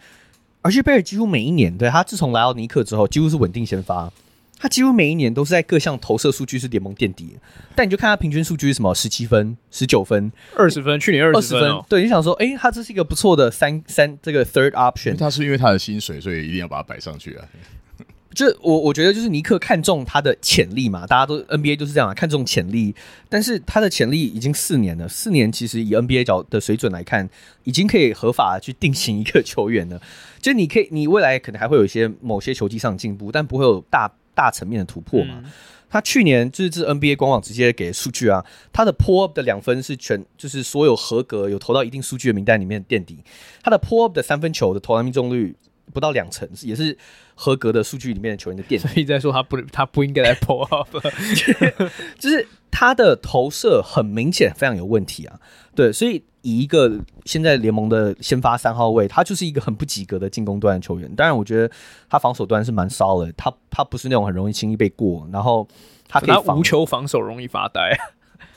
而且 Barrett 几乎每一年，对他自从来到尼克之后，几乎是稳定先发，他几乎每一年都是在各项投射数据是联盟垫底。但你就看他平均数据是什么，十七分、十九分、二十分，去年二十分，哦，对，你想说，哎、欸，他这是一个不错的三三这个 third option。他是因为他的薪水，所以一定要把他摆上去啊。就我我觉得就是尼克看中他的潜力嘛，大家都 NBA 都是这样啊，看中潜力。但是他的潜力已经四年了，四年其实以 NBA 角的水准来看，已经可以合法去定型一个球员了。就你可以，你未来可能还会有一些某些球技上进步，但不会有大大层面的突破嘛。嗯、他去年就是这 NBA 官网直接给数据啊，他的 pull up 的两分是全就是所有合格有投到一定数据的名单里面垫底，他的 pull up 的三分球的投篮命中率不到两成，也是。合格的数据里面的球员的垫底，所以在说他不，他不应该来 pull up，就是他的投射很明显非常有问题啊。对，所以以一个现在联盟的先发三号位，他就是一个很不及格的进攻端的球员。当然，我觉得他防守端是蛮骚的，他他不是那种很容易轻易被过，然后他可以他无球防守容易发呆。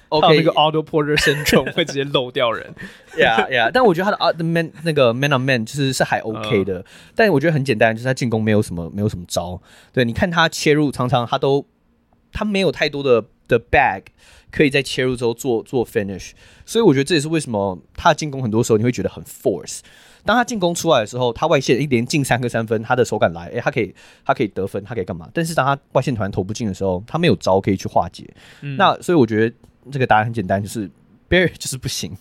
OK，那个 auto porter Syndrome 会直接漏掉人，Yeah Yeah。但我觉得他的 the man 那个 Man on Man 就是是还 OK 的，嗯、但我觉得很简单，就是他进攻没有什么没有什么招。对，你看他切入，常常他都他没有太多的的 bag 可以在切入之后做做 finish，所以我觉得这也是为什么他进攻很多时候你会觉得很 force。当他进攻出来的时候，他外线一连进三个三分，他的手感来，诶、欸，他可以他可以得分，他可以干嘛？但是当他外线团投不进的时候，他没有招可以去化解。嗯、那所以我觉得。这个答案很简单，就是 Barry 就是不行。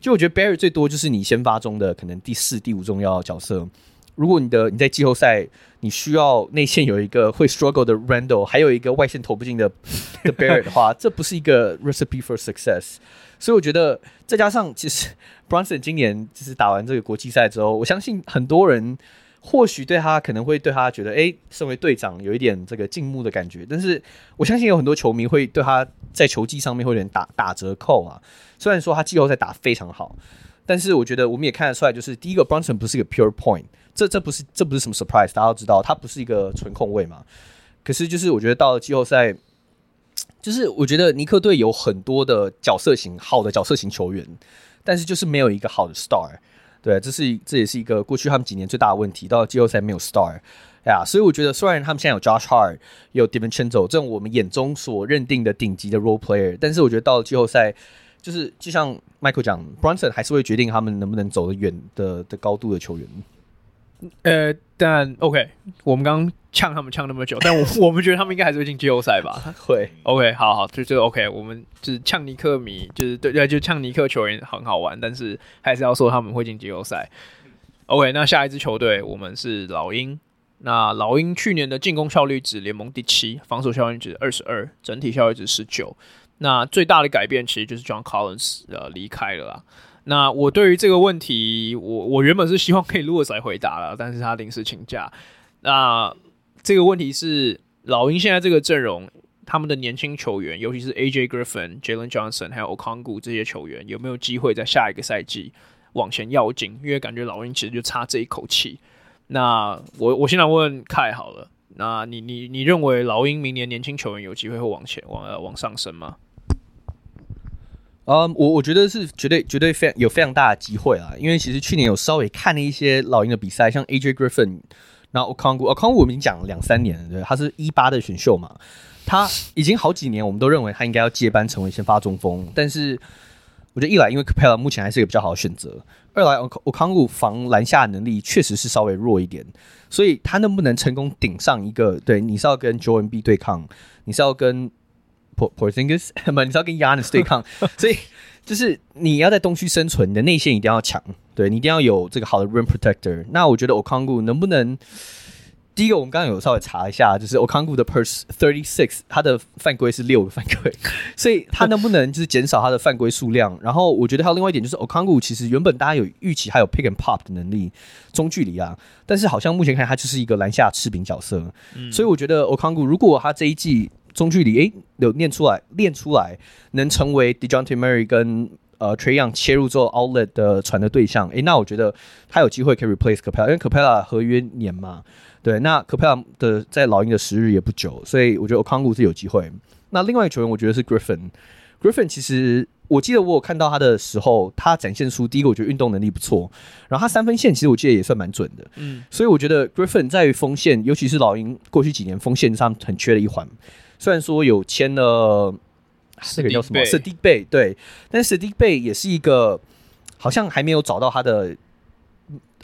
就我觉得 Barry 最多就是你先发中的可能第四、第五重要角色。如果你的你在季后赛你需要内线有一个会 struggle 的 Randle，还有一个外线投不进的的 Barry 的话，这不是一个 recipe for success。所以我觉得再加上其实 Bronson 今年就是打完这个国际赛之后，我相信很多人。或许对他可能会对他觉得，哎、身为队长有一点这个敬慕的感觉。但是我相信有很多球迷会对他在球技上面会有点打打折扣啊。虽然说他季后赛打非常好，但是我觉得我们也看得出来，就是第一个 Brunson 不是一个 pure point，这这不是这不是什么 surprise，大家都知道他不是一个纯控卫嘛。可是就是我觉得到了季后赛，就是我觉得尼克队有很多的角色型好的角色型球员，但是就是没有一个好的 star。对，这是这也是一个过去他们几年最大的问题，到了季后赛没有 star 呀，所以我觉得虽然他们现在有 Josh Hart，有 DiVincenzo 这种我们眼中所认定的顶级的 role player，但是我觉得到了季后赛，就是就像 Michael 讲，Bronson 还是会决定他们能不能走得远的的高度的球员。呃，但 OK，我们刚刚呛他们呛那么久，但我我们觉得他们应该还是会进季后赛吧？会，OK，好好，就就 OK，我们就是呛尼克迷，就是对对，就呛尼克球员很好玩，但是还是要说他们会进季后赛。OK，那下一支球队我们是老鹰，那老鹰去年的进攻效率值联盟第七，防守效率值二十二，整体效率值十九。那最大的改变其实就是 John Collins 呃离开了啦。那我对于这个问题，我我原本是希望可以 Lewis 来回答了，但是他临时请假。那这个问题是老鹰现在这个阵容，他们的年轻球员，尤其是 AJ Griffin、Jalen Johnson 还有 Okongu 这些球员，有没有机会在下一个赛季往前要进？因为感觉老鹰其实就差这一口气。那我我现在问凯好了，那你你你认为老鹰明年年轻球员有机会会往前往呃往上升吗？嗯我我觉得是绝对绝对非常有非常大的机会啊，因为其实去年有稍微看了一些老鹰的比赛，像 AJ Griffin，然后 Okongwu，Okongwu 我们已经讲了两三年了，对，他是一八的选秀嘛，他已经好几年我们都认为他应该要接班成为先发中锋，但是我觉得一来因为 Capella 目前还是一个比较好的选择，二来 Okongwu 防篮下能力确实是稍微弱一点，所以他能不能成功顶上一个，对，你是要跟 Joel B 对抗，你是要跟 Porzingis 不，你是要跟 Giannis 对抗，所以就是你要在东区生存，你的内线一定要强，对，你一定要有这个好的 rim protector。那我觉得 Okongwu 能不能？第一个，我们刚刚有稍微查一下，就是 Okongwu 的 PERS thirty six，他的犯规是六个犯规，所以他能不能就是减少他的犯规数量？然后我觉得还有另外一点，就是 Okongwu 其实原本大家有预期还有 pick and pop 的能力，中距离啊，但是好像目前看他就是一个篮下吃饼角色，嗯、所以我觉得 Okongwu 如果他这一季中距离诶有练出来，练出来能成为 Dejounte Murray 跟呃 Trae Young 切入之后 outlet 的传的对象，诶，那我觉得他有机会可以 replace Capella，因为 Capella 合约年嘛，对，那 Capella 的在老鹰的时日也不久，所以我觉得 Okongwu 是有机会。那另外一个球员，我觉得是 Griffin，Griffin 其实我记得我有看到他的时候，他展现出第一个我觉得运动能力不错，然后他三分线其实我记得也算蛮准的，嗯，所以我觉得 Griffin 在于锋线，尤其是老鹰过去几年锋线上很缺的一环。虽然说有签了，这个叫什么？Saddiq Bey 对，但是 Saddiq Bey 也是一个好像还没有找到他的，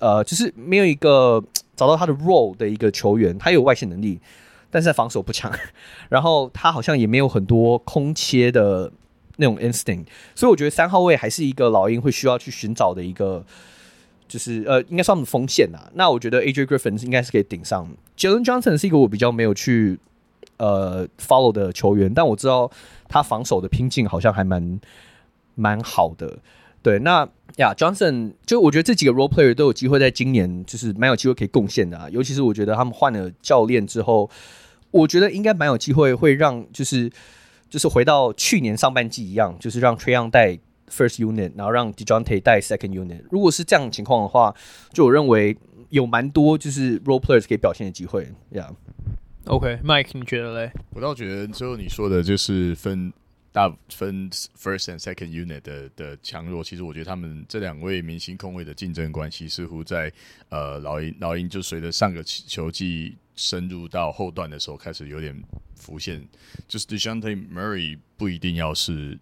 呃，就是没有一个找到他的 role 的一个球员。他有外线能力，但是在防守不强。然后他好像也没有很多空切的那种 instinct，所以我觉得三号位还是一个老鹰会需要去寻找的一个，就是呃，应该算锋线呐。那我觉得 AJ Griffin 应该是可以顶上。Jalen Johnson 是一个我比较没有去。呃，follow 的球员，但我知道他防守的拼劲好像还蛮蛮好的。对，那呀，Johnson 就我觉得这几个 role player 都有机会在今年就是蛮有机会可以贡献的啊。尤其是我觉得他们换了教练之后，我觉得应该蛮有机会会让就是就是回到去年上半季一样，就是让 t r e y o n 带 first unit，然后让 Dejounte 带 second unit。如果是这样情况的话，就我认为有蛮多就是 role players 可以表现的机会呀。OK，Mike，、你觉得嘞？我倒觉得最后你说的就是分大分 first and second unit 的的强弱。其实我觉得他们这两位明星控卫的竞争关系似乎在呃老鹰老鹰就随着上个球季深入到后段的时候开始有点浮现。就是 Dejounte Murray 不一定要是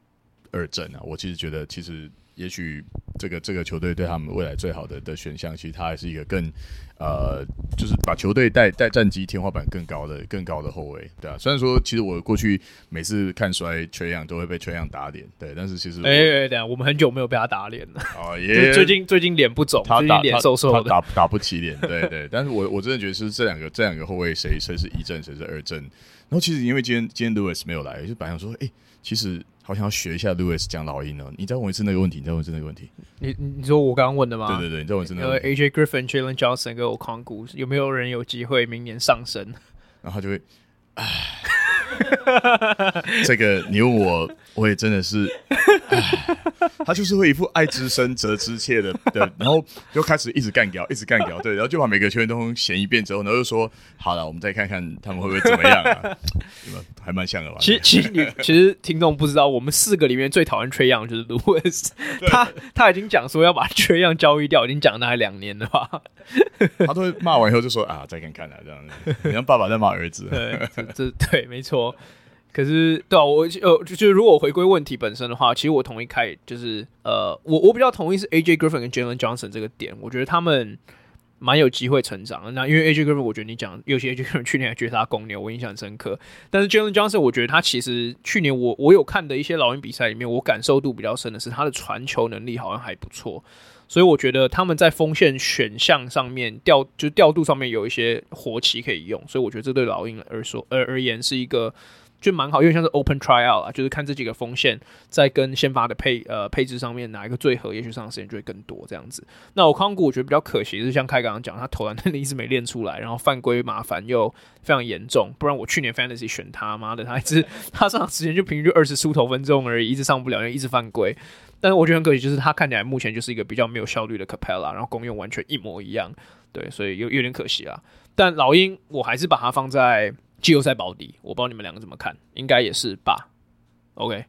二阵啊，我其实觉得其实也许这个这个球队对他们未来最好的的选项，其实他还是一个更。呃，就是把球队带带战绩天花板更高的更高的后卫，对啊。虽然说，其实我过去每次看衰 Trae Young 都会被 Trae Young 打脸，对。但是其实，哎哎哎，等下，我们很久没有被他打脸了。哦耶！最近最近脸不肿，他打脸瘦瘦的，他打打不起脸，对对。但是我我真的觉得是这两个这两个后卫谁谁是一阵，谁是二阵。然后其实因为今天今天 Lewis 没有来，就本来想说，哎、欸，其实。好想要学一下 Louis 讲老鹰哦。你再问一次那个问题，你再问一次那个问题。你你说我刚刚问的吗？对对对，你再问一次那个问题。AJ Griffin、Jalen Johnson 跟 Okongwu 有没有人有机会明年上升？然后他就会，唉，这个你问我。我也真的是，他就是会一副爱之深责之切的 的，然后就开始一直干掉，一直干掉，对，然后就把每个球员都选一遍之后，然后就说好了，我们再看看他们会不会怎么样啊？还蛮像的吧？其实其实你 其实听众不知道，我们四个里面最讨厌 Trae Young 就是 Lewis，他他已经讲说要把 Trae Young 交易掉，已经讲了大概两年了吧？他都会骂完以后就说啊，再看看啊，这样子，你像爸爸在骂儿子，对，这对，没错。可是，对啊，我呃，就就是如果回归问题本身的话，其实我同意开，就是呃，我我比较同意是 AJ Griffin 跟 Jalen Johnson 这个点，我觉得他们蛮有机会成长的。那因为 AJ Griffin，我觉得你讲，尤其 AJ Griffin 去年还绝杀公牛，我印象深刻。但是 Jalen Johnson，我觉得他其实去年我我有看的一些老鹰比赛里面，我感受度比较深的是他的传球能力好像还不错。所以我觉得他们在锋线选项上面调，就调度上面有一些活棋可以用。所以我觉得这对老鹰而说而而言是一个。就蛮好，因为像是 open tryout 啊，就是看这几个锋线在跟先发的配呃配置上面哪一个最合，也许上的时间就会更多这样子。那我康古我觉得比较可惜，是像凯刚刚讲，他投篮能力一直没练出来，然后犯规麻烦又非常严重，不然我去年 fantasy 选他妈的，他一直 他上场时间就平均就二十出头分钟而已，一直上不了，因为一直犯规。但是我觉得很可惜，就是他看起来目前就是一个比较没有效率的 Capela，然后功用完全一模一样，对，所以有有点可惜啊。但老鹰我还是把它放在。季后赛保底，我不知道你们两个怎么看，应该也是吧？OK，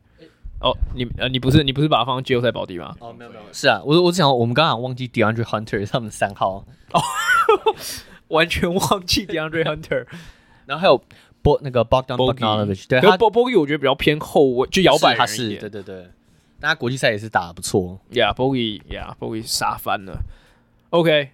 哦，你呃，你不是你不是把它放在季后赛保底吗？哦，没有没有，是啊，我我只想我们刚刚忘记 DeAndre Hunter 他们三号。哦，完全忘记 DeAndre Hunter，然后还有波那个 Bogdan Bogdanovic，对，他 Bogey 我觉得比较偏后卫，就摇摆，他是对对对，但他国际赛也是打得不错，Yeah，Bogey，Yeah，Bogey 杀翻了，OK，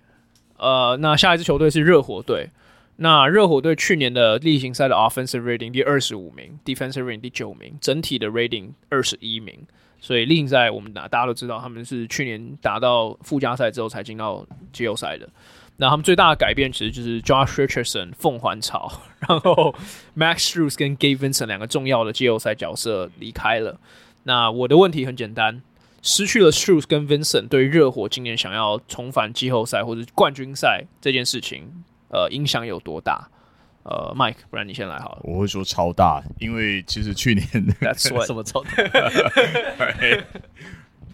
呃，那下一支球队是热火队。那热火队去年的例行赛的 offensive rating 第二十五名，defensive rating 第九名，整体的 rating 二十一名。所以例行赛我们打大家都知道，他们是去年打到附加赛之后才进到季后赛的。那他们最大的改变其实就是 Josh Richardson 凤凰巢，然后 Max Strus 跟 Gabe Vincent 两个重要的季后赛角色离开了。那我的问题很简单，失去了 Strus 跟 Vincent，对热火今年想要重返季后赛或者冠军赛这件事情。呃，影响有多大？呃，Mike，不然你先来好了。我会说超大，因为其实去年 That's what 什么超大？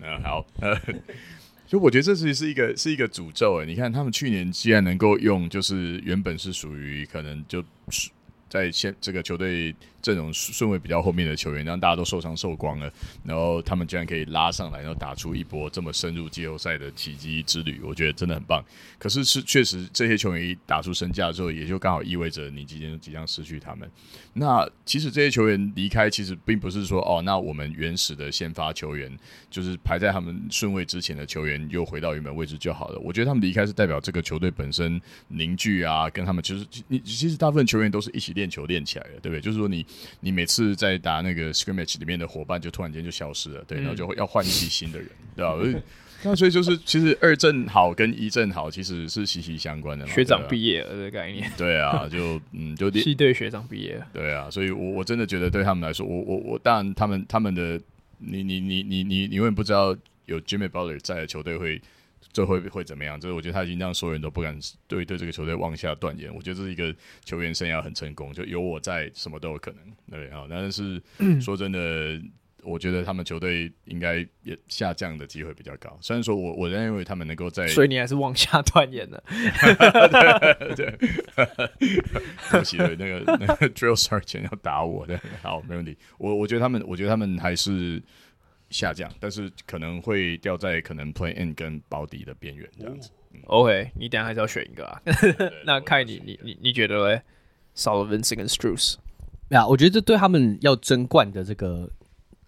嗯，好，呃，就我觉得这是是一个是一个诅咒哎。你看他们去年既然能够用，就是原本是属于可能就是在现这个球队。阵容顺位比较后面的球员，让大家都受伤受光了，然后他们居然可以拉上来，然后打出一波这么深入季后赛的奇迹之旅，我觉得真的很棒。可是是确实这些球员一打出身价之后，也就刚好意味着你即将即将失去他们。那其实这些球员离开，其实并不是说哦，那我们原始的先发球员就是排在他们顺位之前的球员又回到原本位置就好了。我觉得他们离开是代表这个球队本身凝聚啊，跟他们其实你其实大部分球员都是一起练球练起来的，对不对？就是说你。你每次在打那个 scrimmage 里面的伙伴，就突然间就消失了，对，然后就会要换一批新的人，对吧？那所以就是，其实二阵好跟一阵好其实是息息相关的嘛。学长毕业了的概念，对啊，就嗯，就系队学长毕业了，对啊，所以我我真的觉得对他们来说，我我我当然他们他们的，你你你你你你永远不知道有 Jimmy Butler 在的球队会。这会会怎么样？就是我觉得他已经让所有人都不敢对对这个球队妄下断言。我觉得这是一个球员生涯很成功，就有我在，什么都有可能。对啊，但是 说真的，嗯、我觉得他们球队应该也下降的机会比较高。虽然说我我认为他们能够在，所以你还是妄下断言的。对，对对不起，那个那个 Drill Sergeant 要打我的，好，没问题。我我觉得他们，我觉得他们还是。下降，但是可能会掉在可能 play in 跟保底的边缘这样子。嗯、OK，你等下还是要选一个啊？那看你你你你觉得嘞？少了 Vincent 跟 Strus，呀，我觉得这对他们要争冠的这个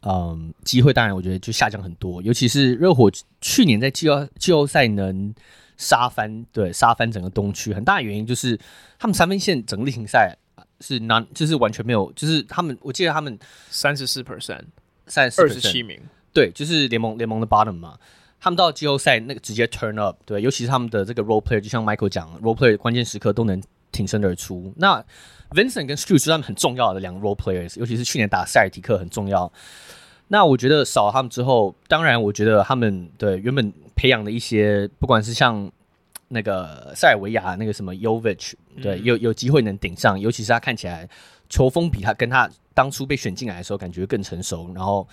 嗯机会，当然我觉得就下降很多。尤其是热火去年在季后季后赛能杀翻，对，杀翻整个东区，很大的原因就是他们三分线整个例行赛是 non，就是完全没有，就是他们我记得他们三十四 percent。三二十七名，对，就是联盟联盟的 bottom 嘛。他们到季后赛那个直接 turn up，对，尤其是他们的这个 role player，就像 Michael 讲，role player 关键时刻都能挺身而出。那 Vincent 跟 Strus 是他们很重要的两个 role players，尤其是去年打塞尔提克很重要。那我觉得少了他们之后，当然我觉得他们对原本培养的一些，不管是像那个塞尔维亚那个什么 Yovich，对，嗯、有有机会能顶上，尤其是他看起来球风比他跟他。当初被选进来的时候，感觉更成熟，然后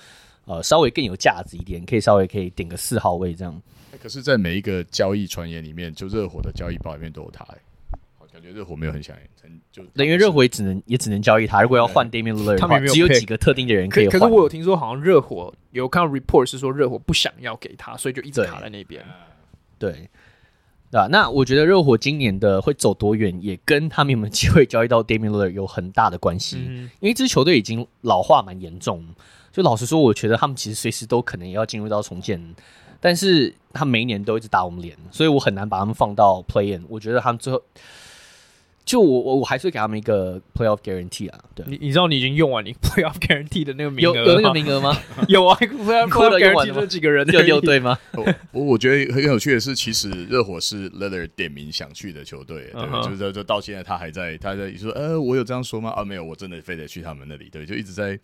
呃稍微更有价值一点，可以稍微可以顶个四号位这样。可是，在每一个交易传言里面，就热火的交易包里面都有他，感觉热火没有很想，就对，因为热火也只能也只能交易他。如果要换 Damian Lillard，他们只有几个特定的人可以换。可是我有听说，好像热火有看到 report 是说热火不想要给他，所以就一直卡在那边。对。对对吧？那我觉得热火今年的会走多远，也跟他们有没有机会交易到 Damian Lillard 有很大的关系。嗯、因为这支球队已经老化蛮严重，就老实说，我觉得他们其实随时都可能也要进入到重建，但是他每一年都一直打我们脸，所以我很难把他们放到 Play In。我觉得他们最后就我我我还是会给他们一个 playoff guarantee 啊。对，你你知道你已经用完你 playoff guarantee 的那个名额有有那个名额吗？有啊，playoff guarantee 这几个人有六队吗？我我觉得很有趣的是，其实热火是 Lillard 点名想去的球队，对，uh huh. 就是就到现在他还在他还在说，呃，我有这样说吗？啊，没有，我真的非得去他们那里，对，就一直在。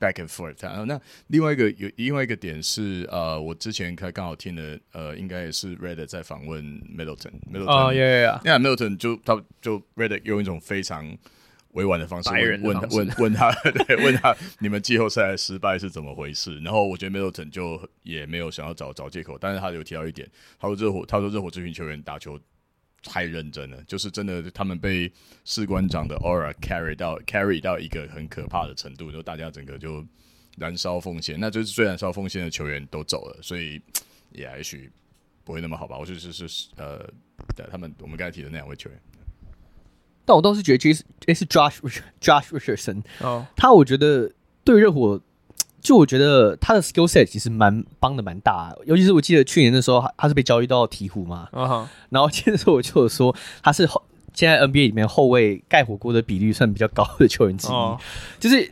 Back and forth。然后那另外一个有另外一个点是，呃，我之前看刚好听的，呃，应该也是 Reddit 在访问 Middleton。Middleton 哦，耶耶。那 Middleton 就他就 Reddit 用一种非常委婉的方式问问问问他，对，问他你们季后赛的失败是怎么回事？然后我觉得 Middleton 就也没有想要找找借口，但是他有提到一点，他说热火，他说热火这群球员打球。太认真了，就是真的，他们被士官长的 aura carry 到 carry 到一个很可怕的程度，就大家整个就燃烧奉献。那就是最燃烧奉献的球员都走了，所以也也许不会那么好吧。我就是是呃，对他们我们刚才提的那两位球员，但我倒是觉得其实诶是 Josh Josh Richardson 哦，他我觉得对热火。就我觉得他的 skill set 其实蛮帮的蛮大，尤其是我记得去年的时候，他是被交易到鹈鹕嘛，uh huh. 然后接着我就有说他是后现在 NBA 里面后卫盖火锅的比率算比较高的球员之一，uh huh. 就是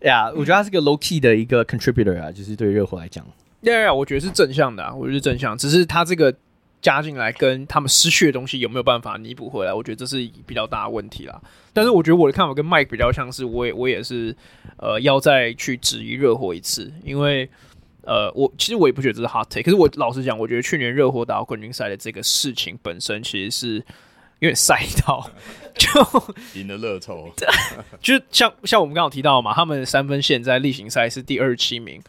呀，我觉得他是个 low key 的一个 contributor 啊，就是对热火来讲，对啊，我觉得是正向的，啊，我觉得是正向，只是他这个。加进来跟他们失去的东西有没有办法弥补回来？我觉得这是比较大的问题啦。但是我觉得我的看法跟 Mike 比较像是，我也我也是呃要再去质疑热火一次，因为呃我其实我也不觉得这是 hot take，可是我老实讲，我觉得去年热火打到冠军赛的这个事情本身其实是有点赛道，就赢了乐透，就像像我们刚刚提到嘛，他们三分线在例行赛是第二十七名。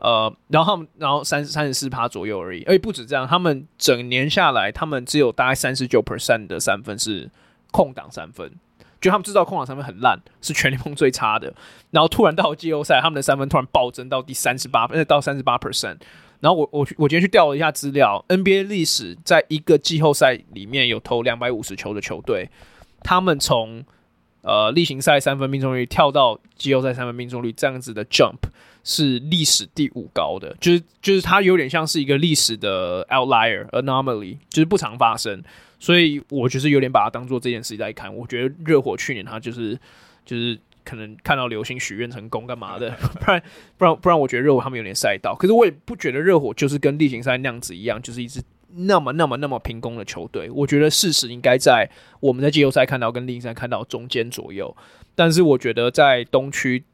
呃，然后他们，然后三三十四趴左右而已，而且不止这样，他们整年下来，他们只有大概三十九 percent 的三分是空档三分，就他们制造空档三分很烂，是全联盟最差的。然后突然到季后赛，他们的三分突然暴增到第三十八，呃，到三十八 percent。然后我我我今天去调了一下资料，NBA 历史在一个季后赛里面有投两百五十球的球队，他们从呃例行赛三分命中率跳到季后赛三分命中率这样子的 jump。是历史第五高的，就是就是它有点像是一个历史的 outlier anomaly，就是不常发生，所以我就是有点把它当做这件事在看。我觉得热火去年他就是就是可能看到流星许愿成功干嘛的，不然不然不然我觉得热火他们有点赛道。可是我也不觉得热火就是跟例行赛那样子一样，就是一支那么那么那么平攻的球队。我觉得事实应该在我们在季后赛看到跟例行赛看到中间左右，但是我觉得在东区。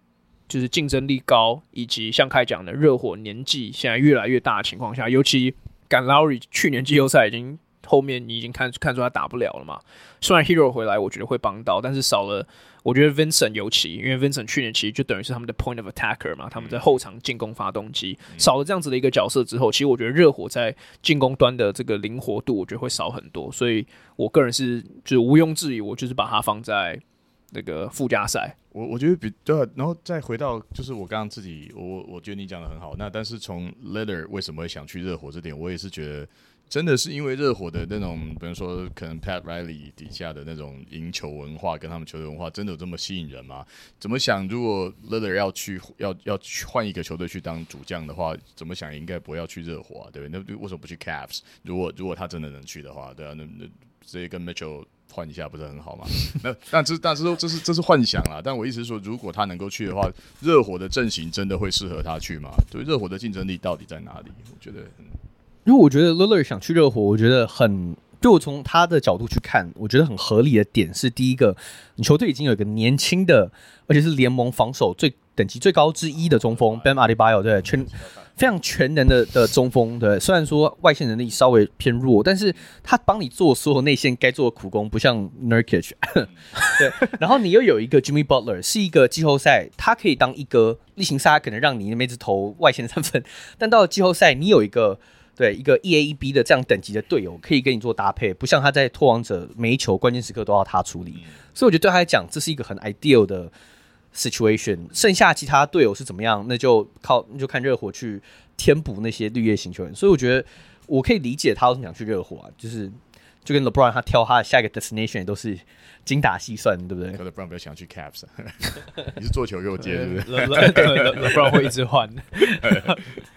就是竞争力高，以及像开讲的热火年纪现在越来越大的情况下，尤其赶 Lowry 去年季后赛已经后面你已经看看出他打不了了嘛。虽然 Hero 回来，我觉得会帮到，但是少了我觉得 Vincent 尤其，因为 Vincent 去年其实就等于是他们的 Point of Attacker 嘛，他们在后场进攻发动机，少了这样子的一个角色之后，其实我觉得热火在进攻端的这个灵活度，我觉得会少很多。所以我个人是就是毋庸置疑，我就是把它放在。那个附加赛，我我觉得比对，然后再回到就是我刚刚自己，我我觉得你讲的很好。那但是从 Lillard 为什么会想去热火这点，我也是觉得真的是因为热火的那种，比如说可能 Pat Riley 底下的那种赢球文化跟他们球队文化，真的有这么吸引人吗？怎么想？如果 Lillard 要去要要去换一个球队去当主将的话，怎么想应该不要去热火啊，对不对？那为什么不去 Cavs？如果如果他真的能去的话，对啊，那那直接跟 Mitchell。换一下不是很好吗？那但这但是这是这是幻想啦。但我意思是说，如果他能够去的话，热火的阵型真的会适合他去吗？对，热火的竞争力到底在哪里？我觉得，因为我觉得勒勒想去热火，我觉得很，就我从他的角度去看，我觉得很合理的点是，第一个，你球队已经有一个年轻的，而且是联盟防守最等级最高之一的中锋 Ben a d i b a y o 对，全。非常全能的的中锋，对，虽然说外线能力稍微偏弱，但是他帮你做所有内线该做的苦工，不像 Nurkic，对。然后你又有一个 Jimmy Butler，是一个季后赛，他可以当一哥，例行赛可能让你那边只投外线三分，但到了季后赛，你有一个对一个一 A 一 B 的这样等级的队友，可以跟你做搭配，不像他在拓王者每一球关键时刻都要他处理，所以我觉得对他来讲，这是一个很 ideal 的。situation，剩下其他队友是怎么样，那就靠那就看热火去填补那些绿叶型球员。所以我觉得我可以理解他为什么想去热火啊，就是就跟 LeBron 他挑他的下一个 destination 也都是精打细算，对不对？LeBron 不要想去 Caps，你是做球给我接，对不对？LeBron 会一直换。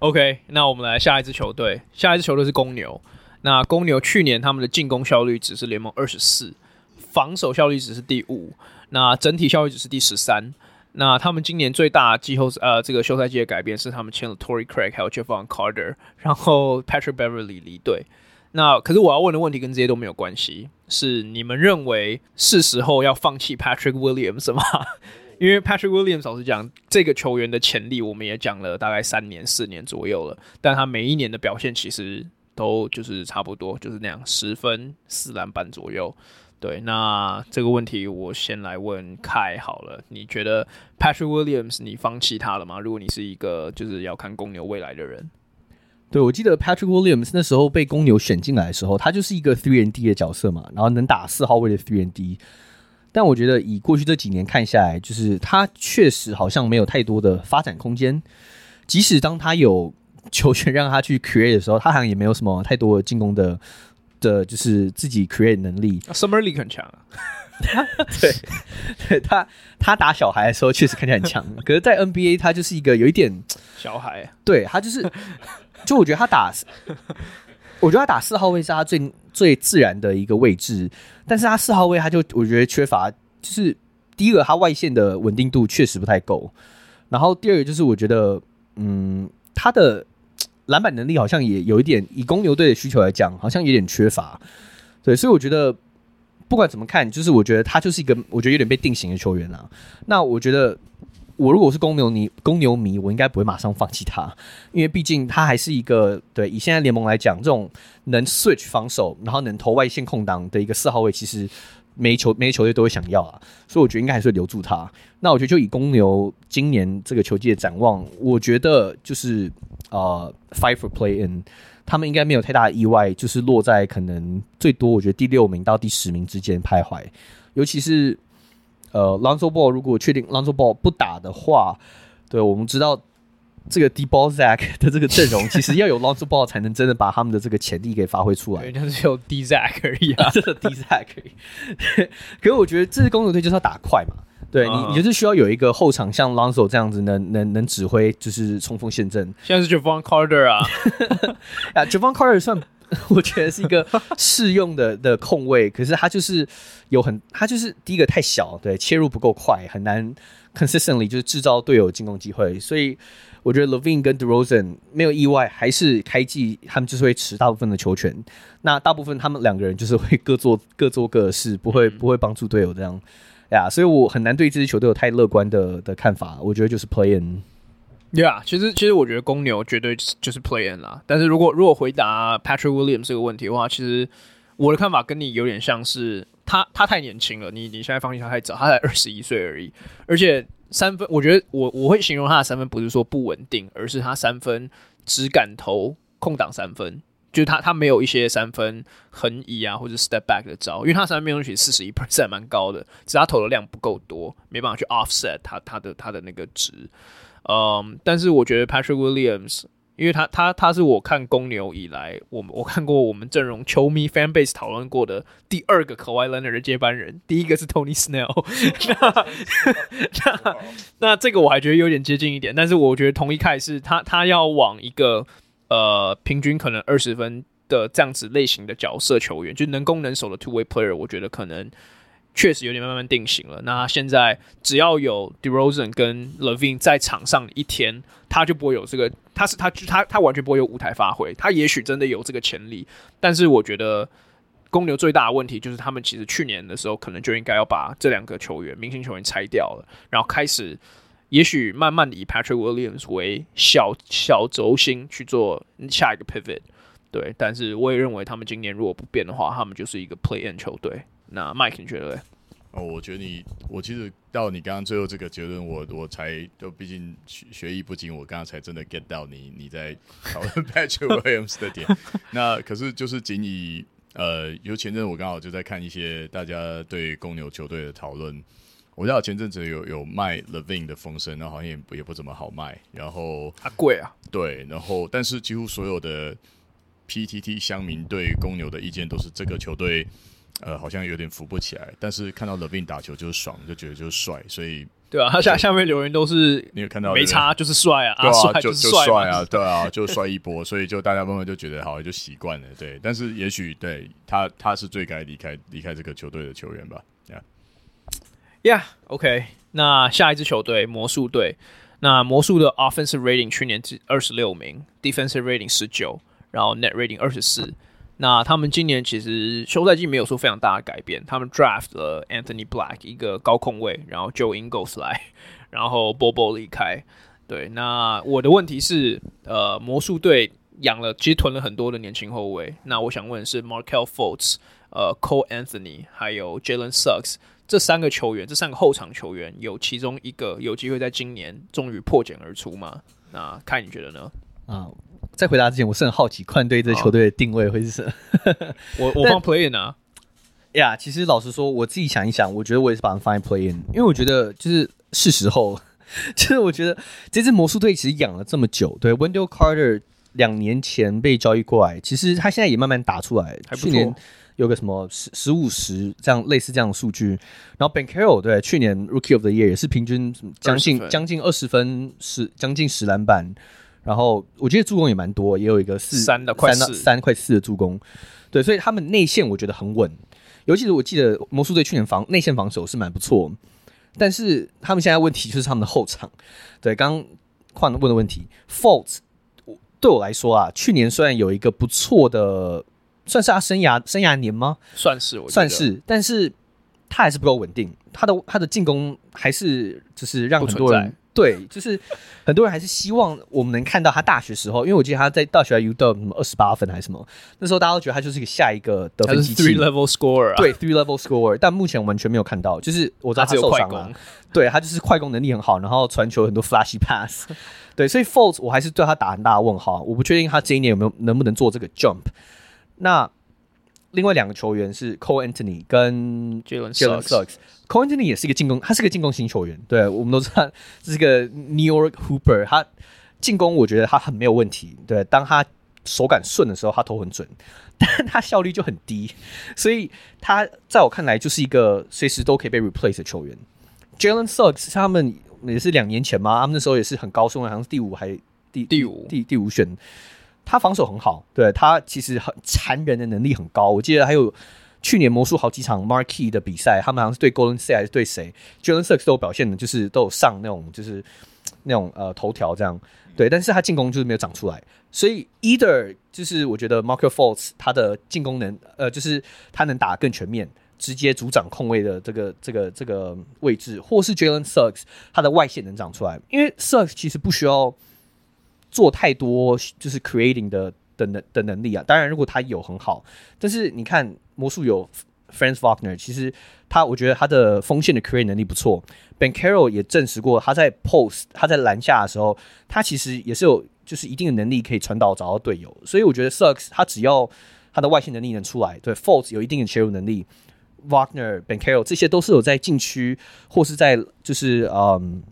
OK，那我们来下一支球队，下一支球队是公牛。那公牛去年他们的进攻效率只是联盟二十四。防守效率只是第五，那整体效率只是第十三。那他们今年最大季后呃这个休赛季的改变是他们签了 Tory Craig 还有 Jevon Carter，然后 Patrick Beverly 离队。那可是我要问的问题跟这些都没有关系，是你们认为是时候要放弃 Patrick Williams 吗？因为 Patrick Williams 老实讲，这个球员的潜力我们也讲了大概三年四年左右了，但他每一年的表现其实都就是差不多，就是那样十分四篮板左右。对，那这个问题我先来问凯好了，你觉得 Patrick Williams 你放弃他了吗？如果你是一个就是要看公牛未来的人，对，我记得 Patrick Williams 那时候被公牛选进来的时候，他就是一个 three and D 的角色嘛，然后能打四号位的 three and D。但我觉得以过去这几年看下来，就是他确实好像没有太多的发展空间。即使当他有球权让他去 create 的时候，他好像也没有什么太多的进攻的。的就是自己 create 能力啊，Summer League 很强啊。对，对他他打小孩的时候确实看起来很强，可是，在 NBA 他就是一个有一点小孩。对他就是，就我觉得他打，我觉得他打四号位是他最最自然的一个位置，但是他四号位他就我觉得缺乏，就是第一个他外线的稳定度确实不太够，然后第二个就是我觉得，嗯，他的。篮板能力好像也有一点，以公牛队的需求来讲，好像有点缺乏。对，所以我觉得不管怎么看，就是我觉得他就是一个我觉得有点被定型的球员啊。那我觉得我如果是公牛迷，公牛迷我应该不会马上放弃他，因为毕竟他还是一个对以现在联盟来讲，这种能 switch 防守，然后能投外线空档的一个四号位，其实。每球每球队都会想要啊，所以我觉得应该还是会留住他。那我觉得就以公牛今年这个球季的展望，我觉得就是呃，fight for play in，他们应该没有太大的意外，就是落在可能最多我觉得第六名到第十名之间徘徊。尤其是呃，Lonzo Ball 如果确定 Lonzo Ball 不打的话，对，我们知道。这个 deball zack 的这个阵容，其实要有 Lonzo Ball 才能真的把他们的这个潜力给发挥出来。人家是有 D-Zach 而已啊，真的 D-Zach 可以。可是我觉得这支公牛队就是要打快嘛，对、uh. 你，你就是需要有一个后场像 Lonzo 这样子能能能指挥，就是冲锋陷阵。现在是 Javon Carter 啊，啊 Javon Carter 算 我觉得是一个适用的的控位，可是他就是有很他就是第一个太小，对，切入不够快，很难 consistently 就是制造队友进攻机会，所以。我觉得 Levine 跟 DeRozan 没有意外，还是开季他们就是会持大部分的球权。那大部分他们两个人就是会各做各做各的事，不会不会帮助队友这样呀。Yeah, 所以我很难对这支球队有太乐观的的看法。我觉得就是 Play In。对啊，其实其实我觉得公牛绝对就是 Play In 啦。但是如果如果回答 Patrick Williams 这个问题的话，其实我的看法跟你有点像是他他太年轻了，你你现在放弃他太早，他才二十一岁而已，而且。三分，我觉得我我会形容他的三分不是说不稳定，而是他三分只敢投空档三分，就是他他没有一些三分横移啊或者 step back 的招，因为他三分命中率四十一 percent 蛮高的，只是他投的量不够多，没办法去 offset 他他的他的那个值。嗯，但是我觉得 Patrick Williams。因为他他他是我看公牛以来，我我看过我们阵容球迷 fan base 讨论过的第二个 Kawhi Leonard 的接班人，第一个是 Tony Snell 那。那 那这个我还觉得有点接近一点，但是我觉得同一开是他他要往一个呃平均可能二十分的这样子类型的角色球员，就能攻能守的 two way player，我觉得可能。确实有点慢慢定型了。那现在只要有 DeRozan 跟 Levine 在场上一天，他就不会有这个，他是他他他完全不会有舞台发挥。他也许真的有这个潜力，但是我觉得公牛最大的问题就是他们其实去年的时候可能就应该要把这两个球员明星球员拆掉了，然后开始也许慢慢的以 Patrick Williams 为小小轴心去做下一个 pivot。对，但是我也认为他们今年如果不变的话，他们就是一个 play in 球队。那 Mike 你觉得呢？哦，我觉得你，我其实到你刚刚最后这个结论，我我才就毕竟学学艺不精，我刚刚才真的 get 到你你在讨论 Patrick Williams 的点。那可是就是仅以呃，有前阵我刚好就在看一些大家对公牛球队的讨论，我知道前阵子有有卖 Levine 的风声，那好像也不也不怎么好卖，然后啊贵啊，对，然后但是几乎所有的 PTT 乡民对公牛的意见都是这个球队。呃，好像有点扶不起来，但是看到 LaVine 打球就是爽，就觉得就是帅，所以对啊，他下下面留言都是你有看到没差就是帅啊，对啊，就帅啊，对啊，就帅一波，所以就大家慢慢就觉得好，就习惯了，对。但是也许对他他是最该离开离开这个球队的球员吧，Yeah，Yeah，OK。那下一支球队魔术队，那魔术的 Offensive Rating 去年是二十六名，Defensive Rating 十九，然后 Net Rating 二十四。那他们今年其实休赛季没有说非常大的改变，他们 draft 了 Anthony Black 一个高控位，然后 Joe Ingles 来，然后 Bobo 离开。对，那我的问题是，呃，魔术队养了其实囤了很多的年轻后卫，那我想问的是，Markel Fultz 呃，Cole Anthony 还有 Jalen Suggs 这三个球员，这三个后场球员有其中一个有机会在今年终于破茧而出吗？那看你觉得呢？啊。在回答之前，我是很好奇，快队这球队的定位会是什么？我我放 play in 啊，呀，其实老实说，我自己想一想，我觉得我也是把它放在 play in，因为我觉得就是是时候，就是我觉得这支魔术队其实养了这么久，对，Wendell Carter 两年前被交易过来，其实他现在也慢慢打出来，去年有个什么十十五十这样类似这样的数据，然后 Banchero 对，去年 Rookie of the Year 也是平均将近将近二十分，十将近十篮板。然后我觉得助攻也蛮多，也有一个四三的快四。三快四的助攻，对，所以他们内线我觉得很稳，尤其是我记得魔术队去年防内线防守是蛮不错，但是他们现在问题就是他们的后场，对，刚刚问的问题，Fultz 对我来说啊，去年虽然有一个不错的，算是他生涯生涯年吗？算是，我算是，但是他还是不够稳定，他的他的进攻还是就是让很多人。对，就是很多人还是希望我们能看到他大学时候，因为我记得他在大学 U 到什么二十八分还是什么，那时候大家都觉得他就是一个下一个得分机器，three level scorer，对，three level scorer，但目前完全没有看到，就是我知道他受伤了，对，他就是快攻能力很好，然后传球很多 flashy pass，对，所以 Fultz 我还是对他打很大的问号，我不确定他这一年有没有能不能做这个 jump，那。另外两个球员是 Cole Anthony 跟 Jalen Suggs。Cole Anthony 也是一个进攻，他是个进攻型球员。对，我们都知道这是个 New York Hooper，他进攻我觉得他很没有问题。对，当他手感顺的时候，他投很准，但他效率就很低。所以他在我看来就是一个随时都可以被 replace 的球员。Jalen Suggs 他们也是两年前嘛，他们那时候也是很高顺，好像是第五还第第五第第五选。他防守很好，对，他其实很残忍的能力很高。我记得还有去年魔术好几场 Marquee 的比赛，他们好像是对 Golden State 还是对谁，Jalen Suggs 都有表现的，就是都有上那种就是那种呃头条这样。对，但是他进攻就是没有长出来。所以 Either 就是我觉得 Marko Fols 他的进攻能呃就是他能打更全面，直接主掌控卫的这个这个这个位置，或是 Jalen Suggs 他的外线能长出来，因为 Suggs 其实不需要。做太多就是 creating 的的能的能力啊，当然如果他有很好，但是你看魔术有 Franz Wagner，其实他我觉得他的锋线的 create 能力不错，Ben Carroll 也证实过他在 post 他在篮下的时候，他其实也是有就是一定的能力可以传导找到队友，所以我觉得 Sucks 他只要他的外线能力能出来，对 Fultz 有一定的切入能力，Wagner Ben Carroll 这些都是有在禁区或是在就是嗯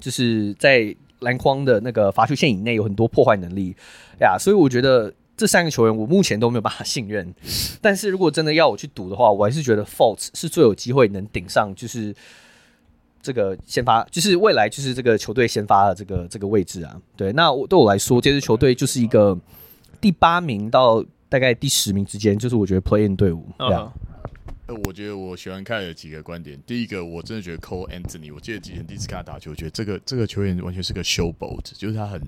就是在。篮筐的那个罚球线以内有很多破坏能力呀，所以我觉得这三个球员我目前都没有办法信任。但是如果真的要我去赌的话，我还是觉得 Fultz 是最有机会能顶上，就是这个先发，就是未来就是这个球队先发的这个这个位置啊。对，那我对我来说，这支球队就是一个第八名到大概第十名之间，就是我觉得 Play In 队伍。对啊。我觉得我喜欢看有几个观点。第一个，我真的觉得 Cole Anthony，我记得之前第一次看他打球，我觉得这个这个球员完全是个 showboat，就是他很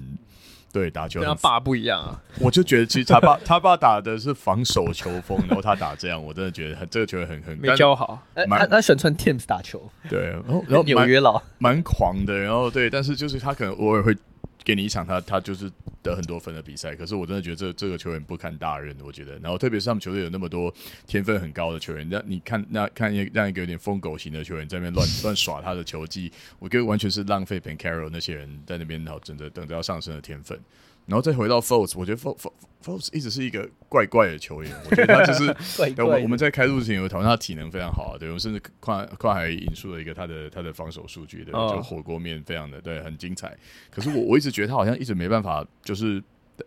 对打球跟他爸不一样啊。我就觉得其实他爸他爸打的是防守球风，然后他打这样，我真的觉得很这个球员很很没教好。他他喜欢穿 Tims 打球，对，然后然后纽约佬蛮狂的，然后对，但是就是他可能偶尔会。给你一场他他就是得很多分的比赛，可是我真的觉得这这个球员不堪大任，我觉得。然后特别是他们球队有那么多天分很高的球员，那你看那看一让一个有点疯狗型的球员在那边乱 乱耍他的球技，我觉得完全是浪费 p e n c a r o 那些人在那边然后等着等着要上升的天分。然后再回到 Fultz，我觉得 Fultz 一直是一个怪怪的球员。我觉得他就是 怪怪我们我们在开录之前有讨论他体能非常好，啊对，我们甚至跨跨海引述了一个他的他的防守数据，对，就火锅面非常的对，很精彩。可是我我一直觉得他好像一直没办法，就是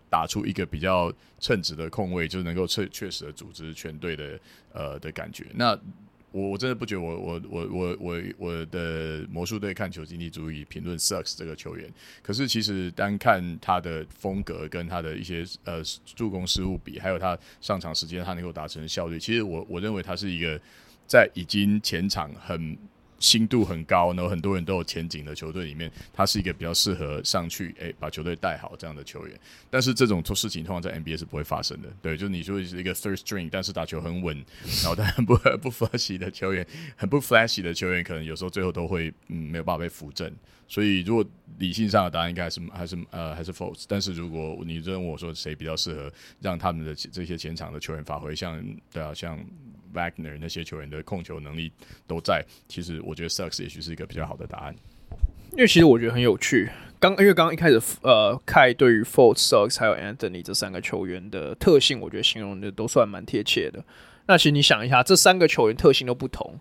打出一个比较称职的控卫，就是能够确确实的组织全队的呃的感觉。那我我真的不觉得我我我我我我的魔术队看球经济足以评论 sucks 这个球员。可是其实单看他的风格跟他的一些呃助攻失误比，还有他上场时间他能够达成的效率，其实我我认为他是一个在已经前场很。心度很高，然后很多人都有前景的球队里面，他是一个比较适合上去，诶、把球队带好这样的球员。但是这种做事情通常在 NBA 是不会发生的。对，就是你说是一个 third string，但是打球很稳，然后但很不不 flashy 的球员，很不 flashy 的球员，可能有时候最后都会嗯没有办法被扶正。所以如果理性上的答案应该还是还是呃还是 false。但是如果你问我说谁比较适合让他们的这些前场的球员发挥，像对啊像。Wagner 那些球员的控球能力都在，其实我觉得 Suggs 也许是一个比较好的答案。因为其实我觉得很有趣，刚因为刚刚一开始呃，Kai 对于 Fultz、Suggs 还有 Anthony 这三个球员的特性，我觉得形容的都算蛮贴切的。那其实你想一下，这三个球员特性都不同，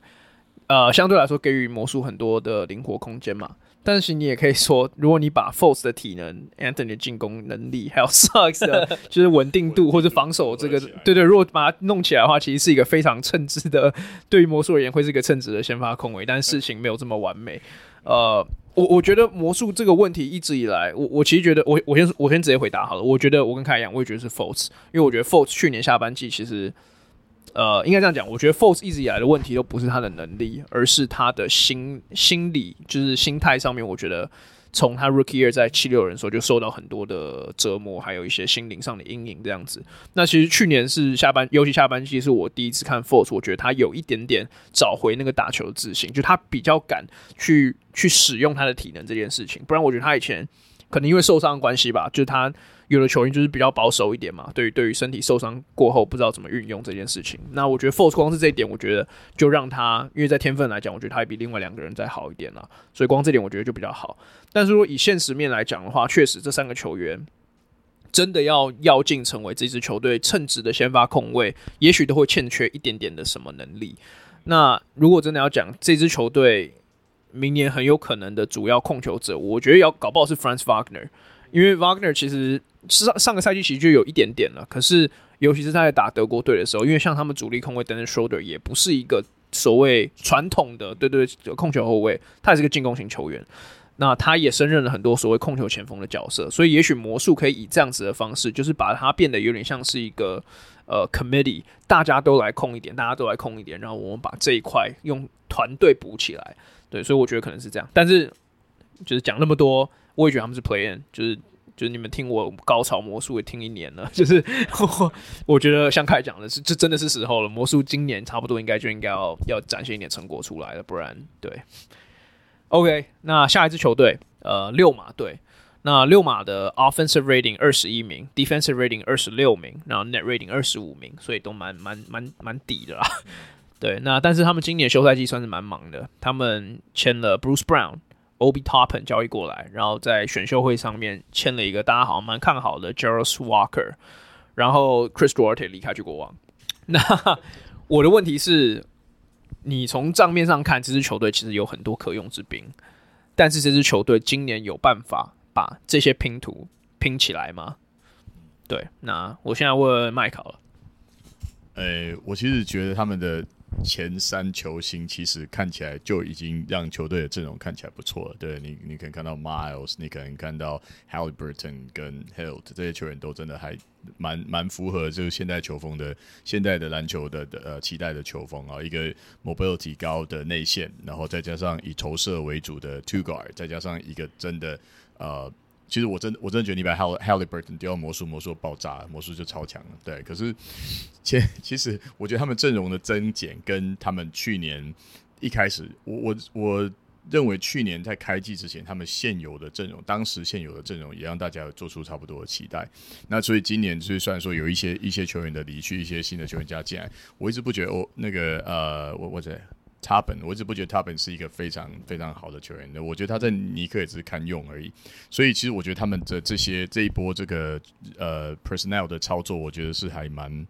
呃，相对来说给予魔术很多的灵活空间嘛。但是你也可以说，如果你把 Fultz 的体能、Anthony 的进攻能力，还有 Sucks 的 就是稳定度或者防守这个，对，对对，如果把它弄起来的话，其实是一个非常称职的，对于魔术而言会是一个称职的先发控卫。但是事情没有这么完美。呃，我我觉得魔术这个问题一直以来，我我其实觉得，我我先我先直接回答好了。我觉得我跟凯一样，我也觉得是 Fultz，因为我觉得 Fultz 去年下半季其实。呃，应该这样讲，我觉得 Force 一直以来的问题都不是他的能力，而是他的心心理，就是心态上面。我觉得从他 Rookie Year 在七六人的时候就受到很多的折磨，还有一些心灵上的阴影这样子。那其实去年是下半，尤其下半季是我第一次看 Force，我觉得他有一点点找回那个打球自信，就他比较敢去去使用他的体能这件事情。不然我觉得他以前可能因为受伤关系吧，就是他。有的球员就是比较保守一点嘛，对于对于身体受伤过后不知道怎么运用这件事情。那我觉得 Force 光是这一点，我觉得就让他，因为在天分来讲，我觉得他还比另外两个人再好一点啦。所以光这点我觉得就比较好。但是说以现实面来讲的话，确实这三个球员真的要要进成为这支球队称职的先发控卫，也许都会欠缺一点点的什么能力。那如果真的要讲这支球队明年很有可能的主要控球者，我觉得要搞不好是 Franz Wagner，因为 Wagner 其实。上上个赛季其实就有一点点了，可是尤其是他在打德国队的时候，因为像他们主力控卫 Dennis Schroeder 也不是一个所谓传统的对对控球后卫，他也是个进攻型球员。那他也胜任了很多所谓控球前锋的角色，所以也许魔术可以以这样子的方式，就是把它变得有点像是一个呃 committee，大家都来控一点，大家都来控一点，然后我们把这一块用团队补起来。对，所以我觉得可能是这样。但是就是讲那么多，我也觉得他们是 play in，就是。就是你们听我高潮魔术也听一年了，就是我，我觉得像凯讲的是，这真的是时候了。魔术今年差不多应该就应该要要展现一点成果出来了，不然对。OK，那下一支球队，呃，六马队。那六马的 Offensive Rating 二十一名，Defensive Rating 二十六名，然后 Net Rating 二十五名，所以都蛮蛮蛮蛮底的啦。对，那但是他们今年休赛季算是蛮忙的，他们签了 Bruce Brown。Ob Toppin 交易过来，然后在选秀会上面签了一个大家好像蛮看好的 Jarace Walker，然后 Chris Duarte 离开去国王。那我的问题是，你从账面上看，这支球队其实有很多可用之兵，但是这支球队今年有办法把这些拼图拼起来吗？对，那我现在问麦考了。诶、我其实觉得他们的。前三球星其实看起来就已经让球队的阵容看起来不错了。对你，你可以看到 Miles，你可能看到 Haliburton 跟 Hilt 这些球员都真的还蛮蛮符合就是现代球风的现代的篮球的的呃期待的球风啊，一个 mobility 高的内线，然后再加上以投射为主的 two guard，再加上一个真的呃。其实我真我真的觉得你把 Hal Haliburton 丢到魔术，魔术爆炸，魔术就超强了。对，可是其其实我觉得他们阵容的增减跟他们去年一开始，我我我认为去年在开季之前，他们现有的阵容，当时现有的阵容也让大家做出差不多的期待。那所以今年就是虽然说有一些一些球员的离去，一些新的球员加进来，我一直不觉得哦，那个呃，我我在。他本我一直不觉得他本是一个非常非常好的球员的，我觉得他在尼克也只是堪用而已。所以其实我觉得他们的这些这一波这个呃 personnel 的操作，我觉得是还蛮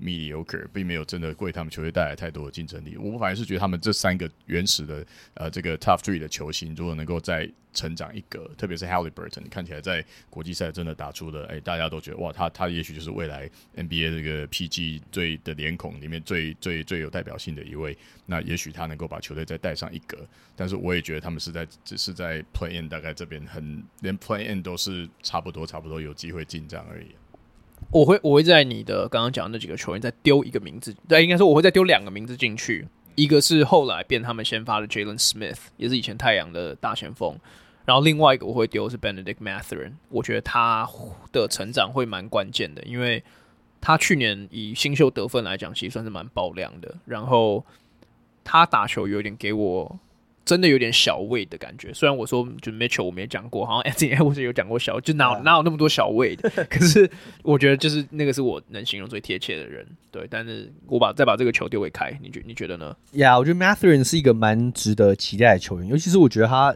mediocre，并没有真的为他们球队带来太多的竞争力。我反而是觉得他们这三个原始的呃这个 top three 的球星，如果能够再成长一格，特别是 Haliburton，看起来在国际赛真的打出了，哎，大家都觉得哇，他他也许就是未来 NBA 这个 PG 最的脸孔里面最最最有代表性的一位。那也许他能够把球队再带上一格。但是我也觉得他们是在只是在 Play In 大概这边很连 Play In 都是差不多差不多有机会进账而已。我会我会在你的刚刚讲的那几个球员再丢一个名字，对，应该说我会再丢两个名字进去，一个是后来变他们先发的 Jalen Smith，也是以前太阳的大前锋，然后另外一个我会丢是 Benedict Mathurin，我觉得他的成长会蛮关键的，因为他去年以新秀得分来讲，其实算是蛮爆量的，然后他打球有点给我。真的有点小魏的感觉，虽然我说就 Mitchell 我没讲过，好像 Anthony Edwards 有讲过小，就哪有哪有那么多小魏的，可是我觉得就是那个是我能形容最贴切的人，对。但是我把再把这个球丢给开，你觉你觉得呢？呀，yeah, 我觉得 Mathurin 是一个蛮值得期待的球员，尤其是我觉得他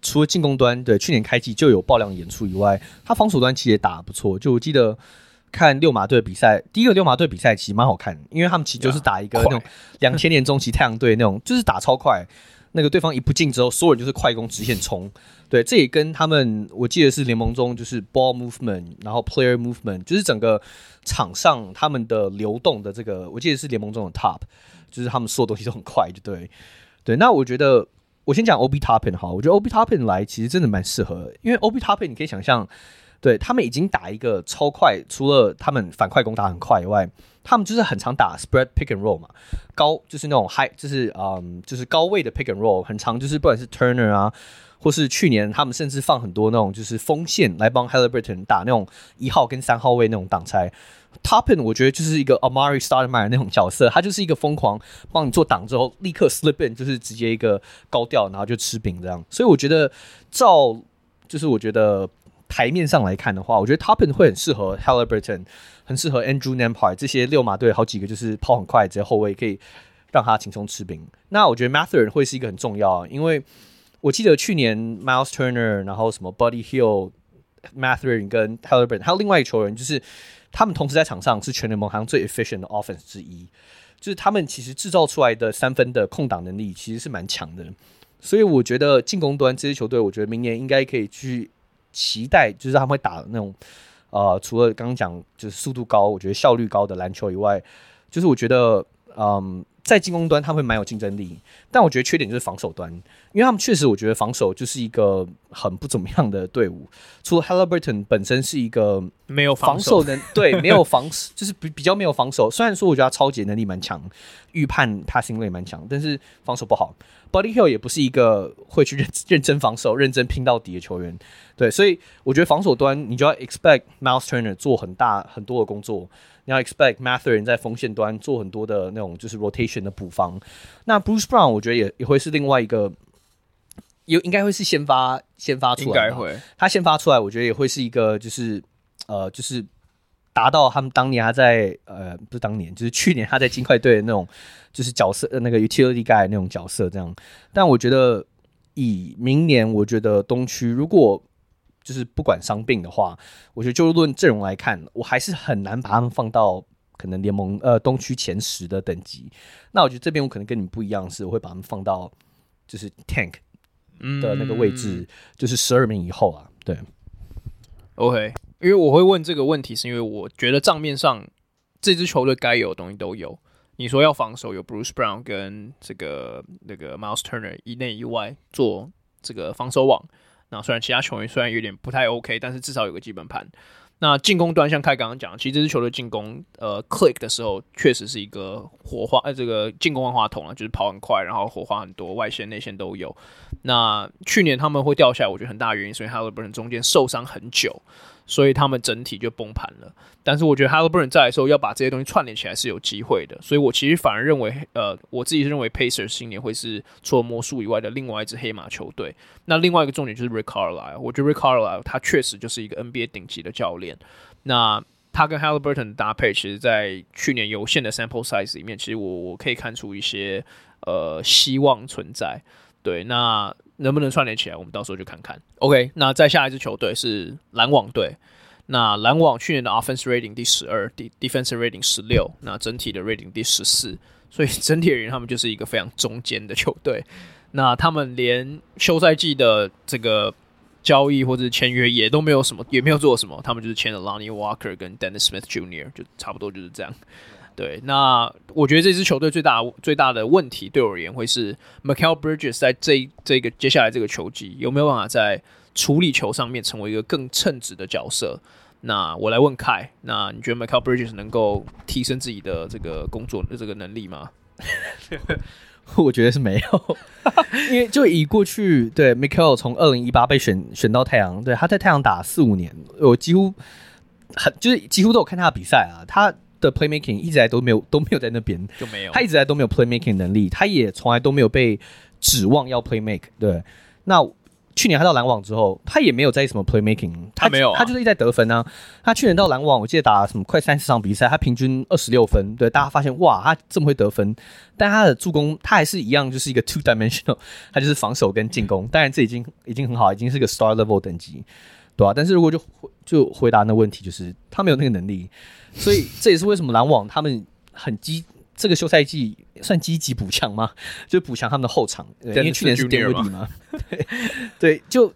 除了进攻端对去年开季就有爆量演出以外，他防守端其实也打得不错。就我记得看六马队比赛，第一个六马队比赛其实蛮好看，因为他们其实就是打一个那种两千年中期太阳队那种，就是打超快。那个对方一不进之后，所有人就是快攻直线冲。对，这也跟他们，我记得是联盟中就是 ball movement，然后 player movement，就是整个场上他们的流动的这个，我记得是联盟中的 top，就是他们所有东西都很快，对。对，那我觉得我先讲 Obi Toppin 好，我觉得 O B topin 来其实真的蛮适合，因为 O B Toppin 你可以想象，对他们已经打一个超快，除了他们反快攻打很快以外。他们就是很常打 spread pick and roll 嘛，高就是那种 high，就是嗯，就是高位的 pick and roll，很常就是不管是 Turner 啊，或是去年他们甚至放很多那种就是锋线来帮 Haliburton 打那种一号跟三号位那种挡拆。Toppin 我觉得就是一个 Amari Stoudemire 那种角色，他就是一个疯狂帮你做挡之后立刻 slip in，就是直接一个高调，然后就吃饼这样。所以我觉得照就是我觉得台面上来看的话，我觉得 Toppen 会很适合 Haliburton。很适合 Andrew Nembhard 这些六马队好几个就是跑很快，这些后卫可以让他轻松吃饼。那我觉得 Mathern 会是一个很重要，因为我记得去年 Miles Turner，然后什么 Buddy Hield、Mathurin 跟 Haliburton 还有另外一个球员，就是他们同时在场上是全联盟好像最 efficient 的 offense 之一，就是他们其实制造出来的三分的空档能力其实是蛮强的。所以我觉得进攻端这支球队，我觉得明年应该可以去期待，就是他们会打那种。呃，除了刚刚讲就是速度高，我觉得效率高的篮球以外，就是我觉得，嗯，在进攻端他们会蛮有竞争力，但我觉得缺点就是防守端，因为他们确实我觉得防守就是一个很不怎么样的队伍。除了 Halliburton 本身是一个没有防守能，对，没有防，就是比比较没有防守。虽然说我觉得他超级能力蛮强，预判 passing 类蛮强，但是防守不好。Buddy Hield 也不是一个会去认认真防守、认真拼到底的球员，对，所以我觉得防守端你就要 expect Miles Turner 做很大很多的工作，你要 expect Mathurin 在锋线端做很多的那种就是 rotation 的补防。那 Bruce Brown 我觉得也也会是另外一个，有应该会是先发先发出来，应该会他先发出来，我觉得也会是一个就是呃就是。达到他们当年他在呃不是当年就是去年他在金块队的那种就是角色那个 utility guy 那种角色这样，但我觉得以明年我觉得东区如果就是不管伤病的话，我觉得就论阵容来看，我还是很难把他们放到可能联盟呃东区前十的等级。那我觉得这边我可能跟你们不一样，是我会把他们放到就是 tank 的那个位置，嗯、就是十二名以后啊。对，OK。因为我会问这个问题，是因为我觉得账面上这支球队该有的东西都有。你说要防守，有 Bruce Brown 跟这个那个 Miles Turner 以内以外做这个防守网。那虽然其他球员虽然有点不太 OK，但是至少有个基本盘。那进攻端像凯刚刚讲，其实这支球队进攻呃 click 的时候，确实是一个火花，呃这个进攻万花筒啊，就是跑很快，然后火花很多，外线内线都有。那去年他们会掉下来，我觉得很大原因，所以哈维不是中间受伤很久。所以他们整体就崩盘了，但是我觉得 Haliburton 在的时候要把这些东西串联起来是有机会的，所以我其实反而认为，呃，我自己认为 Pacers 今年会是除了魔术以外的另外一支黑马球队。那另外一个重点就是 Rick Carlisle，我觉得 Rick Carlisle 他确实就是一个 NBA 顶级的教练。那他跟 Haliburton 的搭配，其实，在去年有限的 sample size 里面，其实我我可以看出一些呃希望存在。对，那。能不能串联起来？我们到时候就看看。OK，那再下一支球队是篮网队。那篮网去年的 offense rating 第十二，defensive rating 十六，那整体的 rating 第十四，所以整体而言，他们就是一个非常中间的球队。那他们连休赛季的这个交易或者签约也都没有什么，也没有做什么，他们就是签了 Lonnie Walker 跟 Dennis Smith Jr.，就差不多就是这样。对，那我觉得这支球队最大最大的问题，对我而言会是 Mikal Bridges 在这这个接下来这个球季有没有办法在处理球上面成为一个更称职的角色？那我来问凯，那你觉得 Mikal Bridges 能够提升自己的这个工作的这个能力吗？我觉得是没有，因为就以过去对 Mikal 从二零一八被选选到太阳，对他在太阳打四五年，我几乎很就是几乎都有看他的比赛啊，他的 playmaking 一直来都没有都没有在那边就没有，他一直来都没有 playmaking 能力，他也从来都没有被指望要 playmake，对，那。去年他到篮网之后，他也没有在什么 playmaking，他，他没有、啊，他就是一直在得分啊。他去年到篮网，我记得打什么快三十场比赛，他平均二十六分。对，大家发现哇，他这么会得分，但他的助攻他还是一样，就是一个 two dimensional，他就是防守跟进攻。当然这已经已经很好，已经是个 star level 等级，对、啊？但是如果就就回答那问题，就是他没有那个能力，所以 这也是为什么篮网他们很积。这个休赛季算积极补强吗？就补强他们的后场，因为去年是丁威迪嘛。对，对，就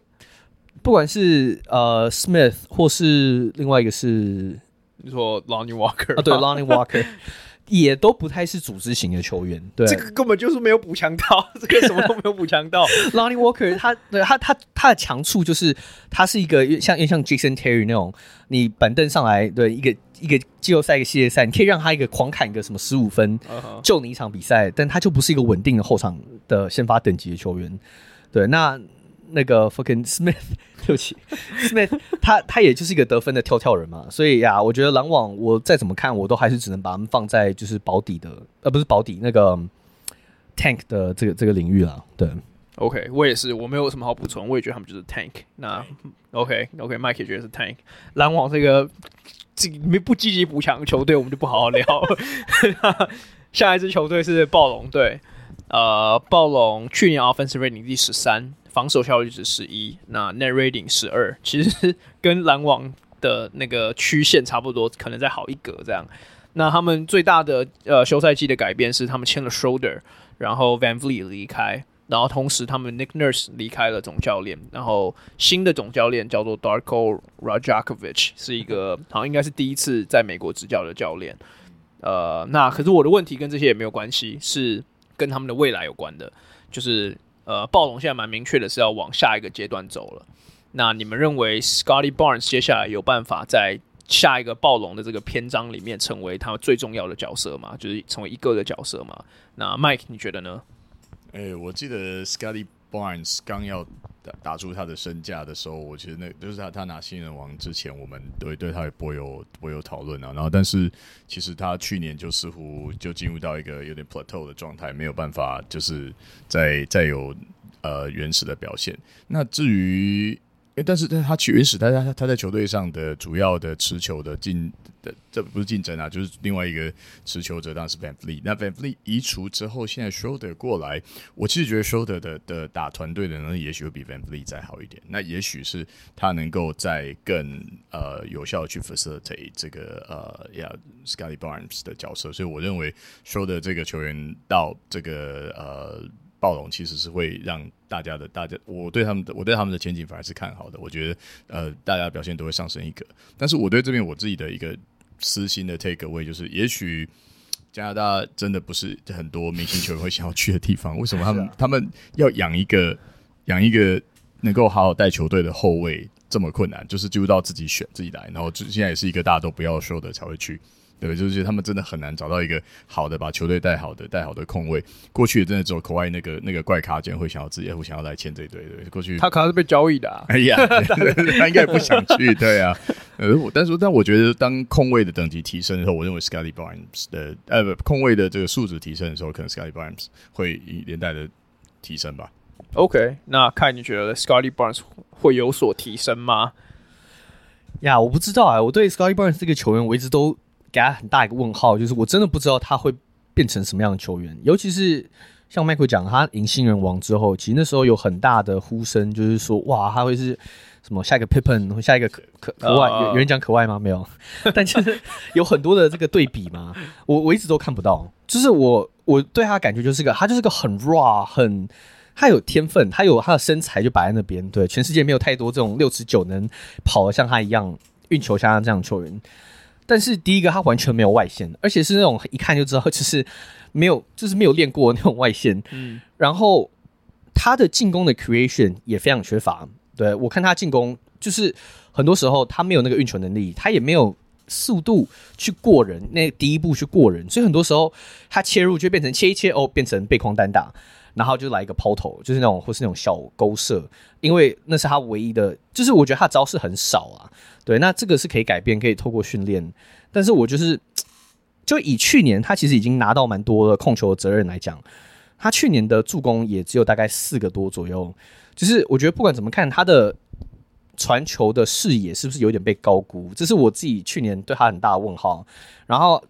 不管是呃 Smith 或是另外一个是你说 Lonnie Walker 啊，对 Lonnie Walker 也都不太是组织型的球员。对，这个根本就是没有补强到，这个什么都没有补强到。Lonnie Walker 他对他他他的强处就是他是一个像像 Jason Terry 那种，你板凳上来对一个。一个季后赛，一个系列赛，你可以让他一个狂砍一个什么十五分，救你一场比赛，但他就不是一个稳定的后场的先发等级的球员。对，那那个 fucking Smith，对不起，Smith，他他也就是一个得分的跳跳人嘛。所以呀，我觉得篮网我再怎么看，我都还是只能把他们放在就是保底的，呃，不是保底那个 tank 的这个这个领域了。对，OK，我也是，我没有什么好补充，我也觉得他们就是 tank。那 OK，OK，Mike、觉得是 tank。篮网这个这。没不积极补强球队，我们就不好好聊。下一支球队是暴龙队，呃，暴龙去年 offensive rating 第十三，防守效率值十一，那 net rating 十二，其实跟篮网的那个曲线差不多，可能再好一格这样。那他们最大的呃休赛季的改变是，他们签了 Shoulder，然后 VanVleet 离开。然后同时，他们 Nick Nurse 离开了总教练，然后新的总教练叫做 Darko Rajakovic，是一个好像应该是第一次在美国执教的教练。呃，那可是我的问题跟这些也没有关系，是跟他们的未来有关的。就是呃，暴龙现在蛮明确的是要往下一个阶段走了。那你们认为 Scotty Barnes 接下来有办法在下一个暴龙的这个篇章里面成为他最重要的角色吗？就是成为一个的角色吗？那 Mike 你觉得呢？哎、我记得 Scotty Barnes 刚要打出他的身价的时候，我觉得那就是他他拿新人王之前，我们对对他也不会有不会有讨论啊。然后，但是其实他去年就似乎就进入到一个有点 plateau 的状态，没有办法就是再再有呃原始的表现。那至于，但是他他原始，他他他在球队上的主要的持球的进。这不是竞争啊，就是另外一个持球者，当时 Van Fleet。那 Van Fleet 移除之后，现在 Schroeder 过来，我其实觉得 Schroeder 的的打团队的能力，也许会比 Van Fleet 再好一点。那也许是他能够再更呃有效的去 facilitate 这个呃呀 Scotty Barnes 的角色。所以我认为 Schroeder 这个球员到这个呃。暴龙其实是会让大家的，大家我对他们的，我对他们的前景反而是看好的。我觉得，呃，大家表现都会上升一格。但是我对这边我自己的一个私心的 take away 就是，也许加拿大真的不是很多明星球员会想要去的地方。为什么他们他们要养一个养一个能够好好带球队的后卫这么困难？就是就到自己选自己来，然后就现在也是一个大家都不要说的才会去。对，就是他们真的很难找到一个好的把球队带好的带好的控卫。过去真的只有可爱那个那个怪咖，竟然会想要自己会想要来签这一队。对，过去他可能是被交易的、啊。哎呀，他应该也不想去。对啊，呃，我但是但我觉得当控卫的等级提升的时候，我认为 Scottie Barnes 的呃不控卫的这个素质提升的时候，可能 Scottie Barnes 会连带的提升吧。OK，那看你觉得 Scottie Barnes 会有所提升吗？呀，我不知道啊。我对 Scottie Barnes 这个球员，我一直都。给他很大一个问号，就是我真的不知道他会变成什么样的球员，尤其是像 Michael 讲，他赢新人王之后，其实那时候有很大的呼声，就是说，哇，他会是什么下一个 Pippen，下一个可可可外，有有人讲可外吗？没有，但其实有很多的这个对比嘛，我我一直都看不到。就是我我对他感觉就是个，他就是个很 raw，很他有天分，他有他的身材就摆在那边。对，全世界没有太多这种六尺九能跑得像他一样运球像他这样的球员。但是第一个，他完全没有外线，而且是那种一看就知道 就是。没有，就是没有练过那种外线。嗯，然后他的进攻的 creation 也非常缺乏。对，我看他进攻，就是很多时候他没有那个运球能力，他也没有速度去过人，那第一步去过人，所以很多时候他切入就变成切一切哦，变成背框单打，然后就来一个抛投，就是那种或是那种小勾射，因为那是他唯一的，就是我觉得他招式很少啊。对，那这个是可以改变，可以透过训练，但是我就是。就以去年他其实已经拿到蛮多的控球的责任来讲，他去年的助攻也只有大概四个多左右。就是我觉得不管怎么看，他的传球的视野是不是有点被高估？这是我自己去年对他很大的问号。然后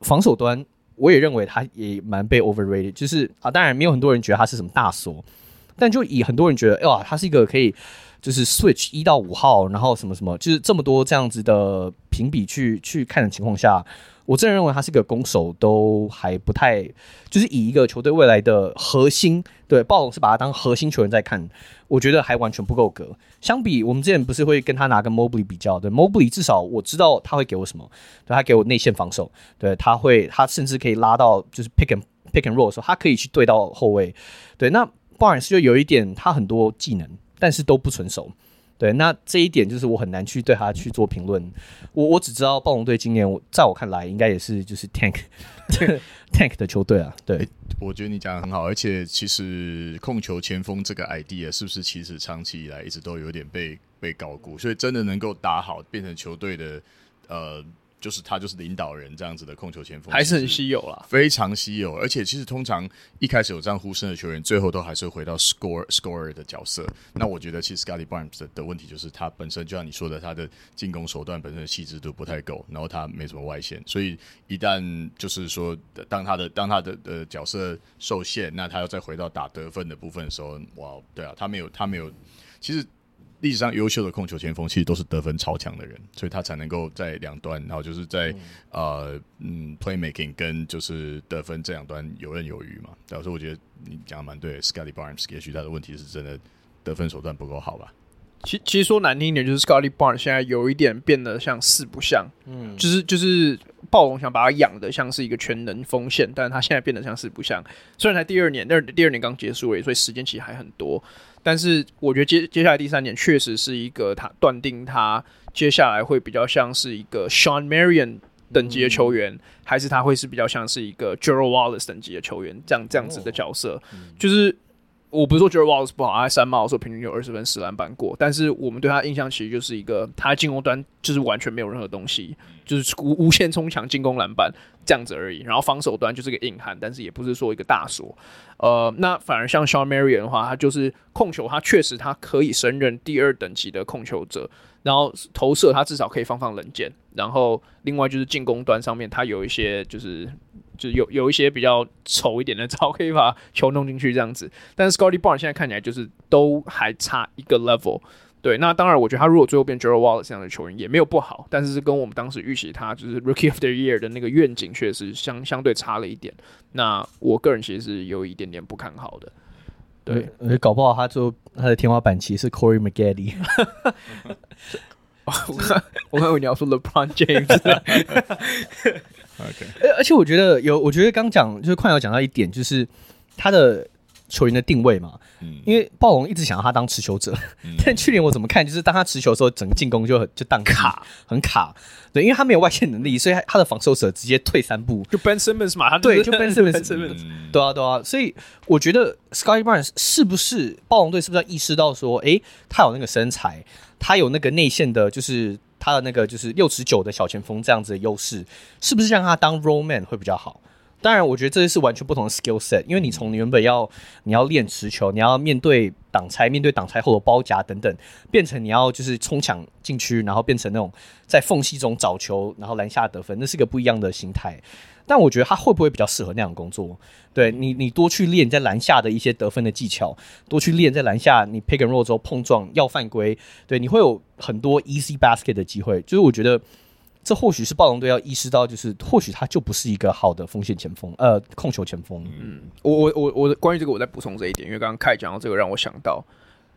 防守端，我也认为他也蛮被 overrated。就是啊，当然没有很多人觉得他是什么大锁，但就以很多人觉得，哇，他是一个可以就是 switch 一到五号，然后什么什么，就是这么多这样子的评比去去看的情况下。我个人认为他是个攻守都还不太，就是以一个球队未来的核心，对，暴龙是把他当核心球员在看，我觉得还完全不够格。相比我们之前不是会跟他拿跟 Mobley 比较，对，Mobley 至少我知道他会给我什么，对，他给我内线防守，对，他会，他甚至可以拉到就是 pick and pick and roll 的时候，他可以去对到后卫，对，那 Barnes 就有一点他很多技能，但是都不成熟。对，那这一点就是我很难去对他去做评论。我我只知道暴龙队今年，我在我看来应该也是就是 tank tank 的球队啊。对、欸，我觉得你讲的很好，而且其实控球前锋这个 idea 是不是其实长期以来一直都有点被被高估，所以真的能够打好，变成球队的呃。就是他就是领导人这样子的控球前锋，还是很稀有啦，非常稀有。而且其实通常一开始有这样呼声的球员，最后都还是回到 score scorer 的角色。那我觉得其实 Scottie Barnes 的的问题就是他本身就像你说的，他的进攻手段本身的细致度不太够，然后他没什么外线，所以一旦就是说当他的当他的呃角色受限，那他要再回到打得分的部分的时候，哇，对啊，他没有他没有，其实。历史上优秀的控球前锋其实都是得分超强的人，所以他才能够在两端，然后就是在、嗯、呃嗯 playmaking 跟就是得分这两端游刃有余嘛。所以我觉得你讲的蛮对，Scottie Barnes 也许他的问题是真的得分手段不够好吧。其其实说难听一点，就是 Scottie Barnes 现在有一点变得像四不像，嗯，就是就是暴龙想把他养的像是一个全能锋线，但是他现在变得像四不像。虽然才第二年，但是第二年刚结束而已，所以时间其实还很多。但是我觉得接接下来第三点确实是一个他断定他接下来会比较像是一个 Shawn Marion 等级的球员，嗯、还是他会是比较像是一个 Gerald Wallace 等级的球员，这样这样子的角色，哦。嗯、就是我不是说 Gerald Wallace 不好，他三帽的时候平均有二十分十篮板过，但是我们对他印象其实就是一个他进攻端就是完全没有任何东西，就是无无限冲强进攻篮板这样子而已，然后防守端就是个硬汉，但是也不是说一个大锁。呃，那反而像 Shawn Marion 的话，他就是控球，他确实他可以胜任第二等级的控球者，然后投射他至少可以放放冷箭，然后另外就是进攻端上面他有一些就是就是有有一些比较丑一点的 招，可以把球弄进去这样子，但是 Scotty Barnes 现在看起来就是都还差一个 level。对，那当然，我觉得他如果最后变 Gerald Wallace 这样的球员也没有不好，但是是跟我们当时预期他就是 Rookie of the Year 的那个愿景确实相相对差了一点。那我个人其实是有一点点不看好的。对，而且搞不好他最后他的天花板其实是 Corey McGaddy。我看，我以为你要说 LeBron James。OK，而且我觉得有，我觉得刚讲就是快要讲到一点，就是他的。球员的定位嘛，嗯，因为暴龙一直想要他当持球者，嗯、但去年我怎么看，就是当他持球的时候，整个进攻就很就当卡，很卡，对，因为他没有外线能力，所以他的防守者直接退三步，就 Ben Simmons 嘛，他对，就 Ben Simmons，对啊对啊，所以我觉得 Scottie Barnes 是不是暴龙队是不是要意识到说，诶，他有那个身材，他有那个内线的，就是他的那个就是六尺九的小前锋这样子的优势，是不是让他当 roll man 会比较好？当然，我觉得这是完全不同的 skill set，因为你从你原本要你要练持球，你要面对挡拆，面对挡拆后的包夹等等，变成你要就是冲抢禁区，然后变成那种在缝隙中找球，然后篮下得分，那是个不一样的心态。但我觉得他会不会比较适合那样的工作？对你，你多去练在篮下的一些得分的技巧，多去练在篮下你 pick and roll 之后碰撞要犯规，对，你会有很多 easy basket 的机会。就是我觉得这或许是暴龙队要意识到，就是或许他就不是一个好的锋线前锋，呃，控球前锋。嗯，我我我我关于这个我再补充这一点，因为刚刚凯讲到这个让我想到。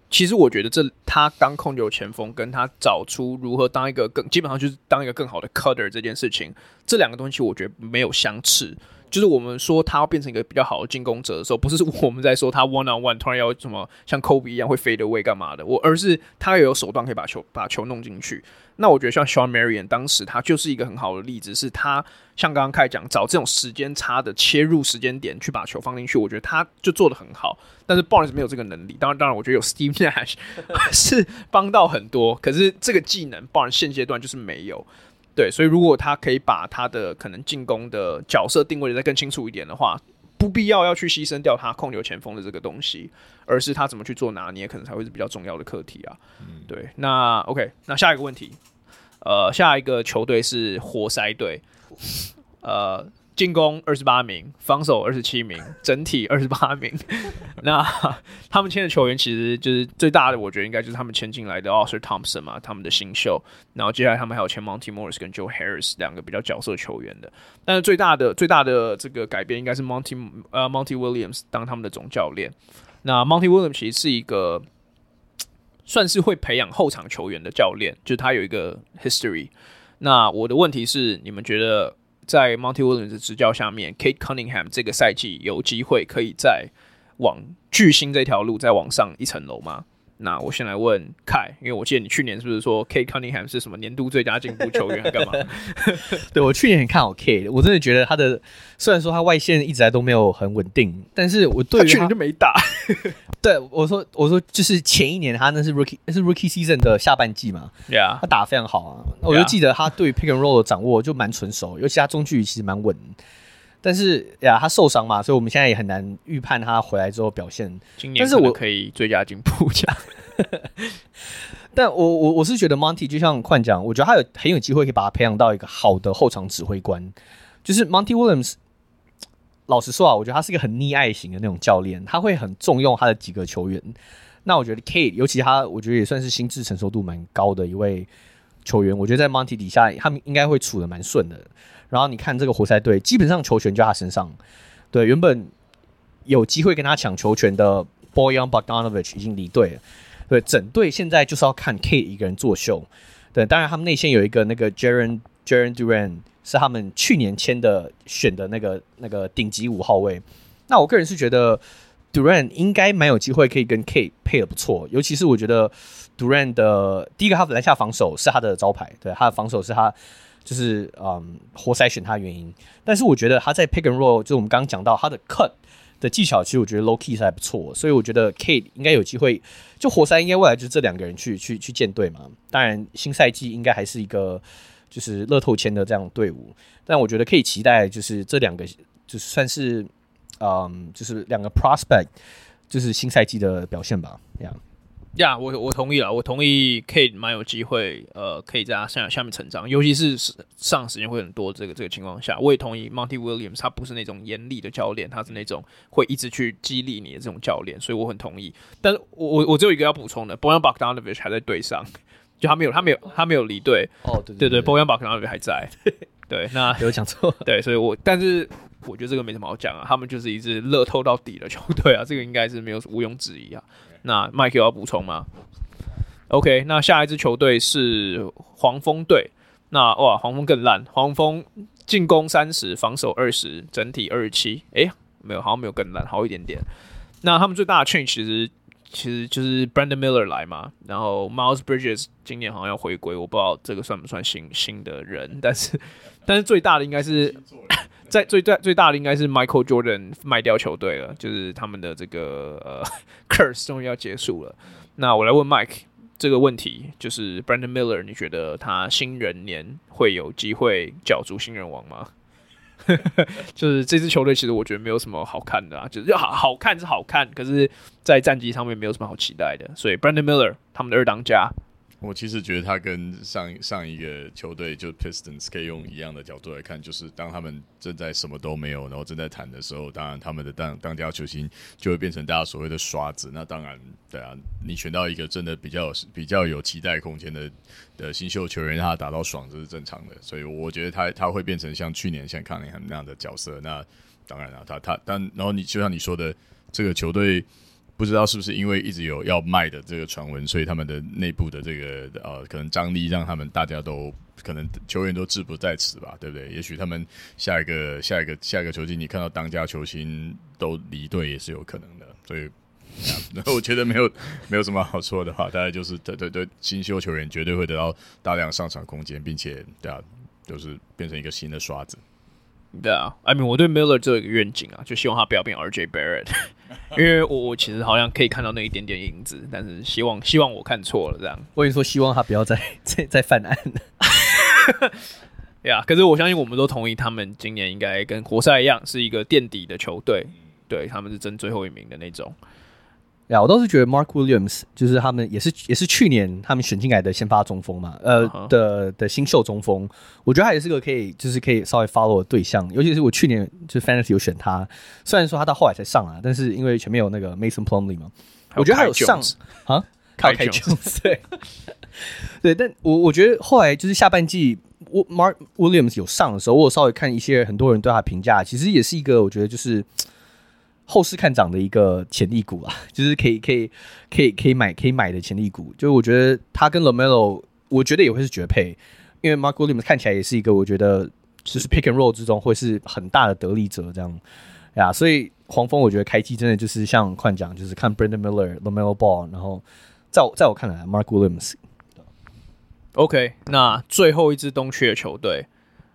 其实我觉得这他当控球前锋，跟他找出如何当一个更基本上就是当一个更好的 cutter 这件事情，这两个东西我觉得没有相斥。就是我们说他要变成一个比较好的进攻者的时候，不是我们在说他 one on one 突然要什么像 Kobe 一样会 fade away 干嘛的，我而是他也有手段可以把球把球弄进去。那我觉得像 Sean Marion 当时他就是一个很好的例子，是他像刚刚开讲找这种时间差的切入时间点去把球放进去，我觉得他就做得很好。但是 Barnes 没有这个能力，当然当然我觉得有 Steve Nash 是帮到很多，可是这个技能 Barnes 现阶段就是没有。对，所以如果他可以把他的可能进攻的角色定位的再更清楚一点的话，不必要要去牺牲掉他控球前锋的这个东西，而是他怎么去做拿捏，可能才会是比较重要的课题啊。嗯、对，那 OK，那下一个问题，呃，下一个球队是活塞队，呃。进攻二十八名，防守二十七名，整体二十八名。那他们签的球员其实就是最大的，我觉得应该就是他们签进来的 Ausar Thompson 嘛，他们的新秀。然后接下来他们还有签 Monty Morris 跟 Joe Harris 两个比较角色球员的。但是最大的最大的这个改变应该是 Monty 呃 Monty Williams 当他们的总教练。那 Monty Williams 其实是一个算是会培养后场球员的教练，就是他有一个 history。那我的问题是，你们觉得？在 Monty Williams 的执教下面，Kate Cunningham 这个赛季有机会可以再往巨星这条路再往上一层楼吗？那我先来问凯，因为我记得你去年是不是说 Cade Cunningham 是什么年度最佳进步球员，还干嘛？对，我去年很看好 Cade，我真的觉得他的虽然说他外线一直来都没有很稳定，但是我对于他，他去年就没打。对，我说我说就是前一年他那是 Rookie 那是 Rookie Season 的下半季嘛，Yeah，他打得非常好啊，我就记得他对 Pick and Roll 的掌握就蛮纯熟，尤其他中距离其实蛮稳。但是呀，他受伤嘛，所以我们现在也很难预判他回来之后表现。今年但是我可以最佳进步奖。但我我我是觉得 Monty 就像换讲，我觉得他有很有机会可以把他培养到一个好的后场指挥官。就是 Monty Williams，老实说啊，我觉得他是一个很溺爱型的那种教练，他会很重用他的几个球员。那我觉得 Cade，尤其他，我觉得也算是心智成熟度蛮高的一位球员。我觉得在 Monty 底下，他们应该会处的蛮顺的。然后你看这个活塞队，基本上球权就在他身上。对，原本有机会跟他抢球权的 Bojan Bogdanovic 已经离队了。对，整队现在就是要看 K 一个人作秀。对，当然他们内线有一个那个 Jaren Jaren Duran，是他们去年签的选的那个那个顶级五号位。那我个人是觉得 Duran 应该蛮有机会可以跟 K 配的不错，尤其是我觉得 Duran 的第一个他篮下防守是他的招牌，对，他的防守是他。就是嗯，活塞选他的原因，但是我觉得他在 pick and roll，就是我们刚刚讲到他的 cut 的技巧，其实我觉得 low key 是还不错，所以我觉得 Cade 应该有机会，就活塞应该未来就是这两个人去去去建队嘛。当然新赛季应该还是一个就是乐透签的这样队伍，但我觉得可以期待就是这两个就是算是嗯，就是两个 prospect，就是新赛季的表现吧，这样。呀，我我同意了，我同意 Cade 蛮有机会，呃，可以在他下下面成长，尤其是上时间会很多这个这个情况下，我也同意 Monty Williams 他不是那种严厉的教练，他是那种会一直去激励你的这种教练，所以我很同意。但是我我我只有一个要补充的，Bojan Bogdanovic 还在队上，就他没有他没有他没有离队。哦，对对对，Bojan Bogdanovic 还在。对，那有讲错。对，所以我但是我觉得这个没什么好讲啊，他们就是一支乐透到底的球队啊，这个应该是没有毋庸置疑啊。那 Mike 要补充吗？OK，那下一支球队是黄蜂队。那哇，黄蜂更烂，黄蜂进攻三十，防守二十，整体二十七。诶，没有，好像没有更烂，好一点点。那他们最大的 change 其实其实就是 Brandon Miller 来嘛，然后 Miles Bridges 今年好像要回归，我不知道这个算不算新新的人，但是但是最大的应该是。在最最最大的应该是 Michael Jordan 卖掉球队了，就是他们的这个呃 curse 终于要结束了。那我来问 Mike 这个问题，就是 Brandon Miller，你觉得他新人年会有机会角逐新人王吗？就是这支球队其实我觉得没有什么好看的啊，就是好好看是好看，可是在战绩上面没有什么好期待的。所以 Brandon Miller 他们的二当家我其实觉得他跟上上一个球队就 Pistons 可以用一样的角度来看，就是当他们正在什么都没有，然后正在谈的时候，当然他们的当当家球星就会变成大家所谓的刷子。那当然，对啊，你选到一个真的比较比较有期待空间的的新秀球员，让他打到爽，这是正常的。所以我觉得他他会变成像去年像康宁汉那样的角色。那当然了，他他但然后你就像你说的，这个球队。不知道是不是因为一直有要卖的这个传闻，所以他们的内部的这个呃，可能张力让他们大家都可能球员都志不在此吧，对不对？也许他们下一个下一个下一个球季，你看到当家球星都离队也是有可能的。所以，那 我觉得没有没有什么好说的话，大概就是对对对，新秀球员绝对会得到大量上场空间，并且对啊，就是变成一个新的刷子。对啊，I mean，我对 Miller 这个愿景啊，就希望他不要变 RJ Barrett，因为我我其实好像可以看到那一点点影子，但是希望希望我看错了这样。我跟你说，希望他不要再 再再犯案。了。对啊，可是我相信我们都同意，他们今年应该跟活塞一样，是一个垫底的球队，对，他们是争最后一名的那种。呀，我倒是觉得 Mark Williams 就是他们也是也是去年他们选进来的先发中锋嘛，呃、uh huh. 的的新秀中锋，我觉得他也是个可以就是可以稍微 follow 的对象，尤其是我去年就是 Fantasy 有选他，虽然说他到后来才上啊，但是因为前面有那个 Mason Plumlee 嘛，我觉得他有上啊，开开 Jones 对对，但我我觉得后来就是下半季我 Mark Williams 有上的时候，我有稍微看一些很多人对他评价，其实也是一个我觉得就是。后市看涨的一个潜力股啊，就是可以可以可以可以买可以买的潜力股。就我觉得他跟 LaMelo，我觉得也会是绝配，因为 Mark Williams 看起来也是一个我觉得就是 Pick and Roll 之中会是很大的得利者这样呀。所以黄蜂我觉得开机真的就是像宽讲，就是看 Brandon Miller、LaMelo Ball，然后在我在我看来 Mark Williams。OK，那最后一支东区的球队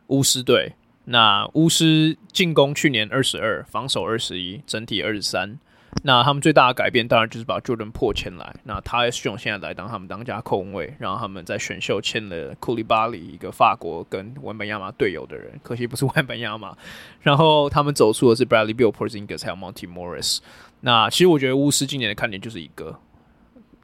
巫师队。那巫师进攻去年二十二，防守二十一，整体二十三。那他们最大的改变当然就是把 Jordan Poole 签来。那他用现在来当他们当家控卫，然后他们在选秀签了库利巴里，一个法国跟文本亚马队友的人，可惜不是文本亚马。然后他们走出的是 Bradley Beal、Porzingis 还有 Monty Morris。那其实我觉得巫师今年的看点就是一个，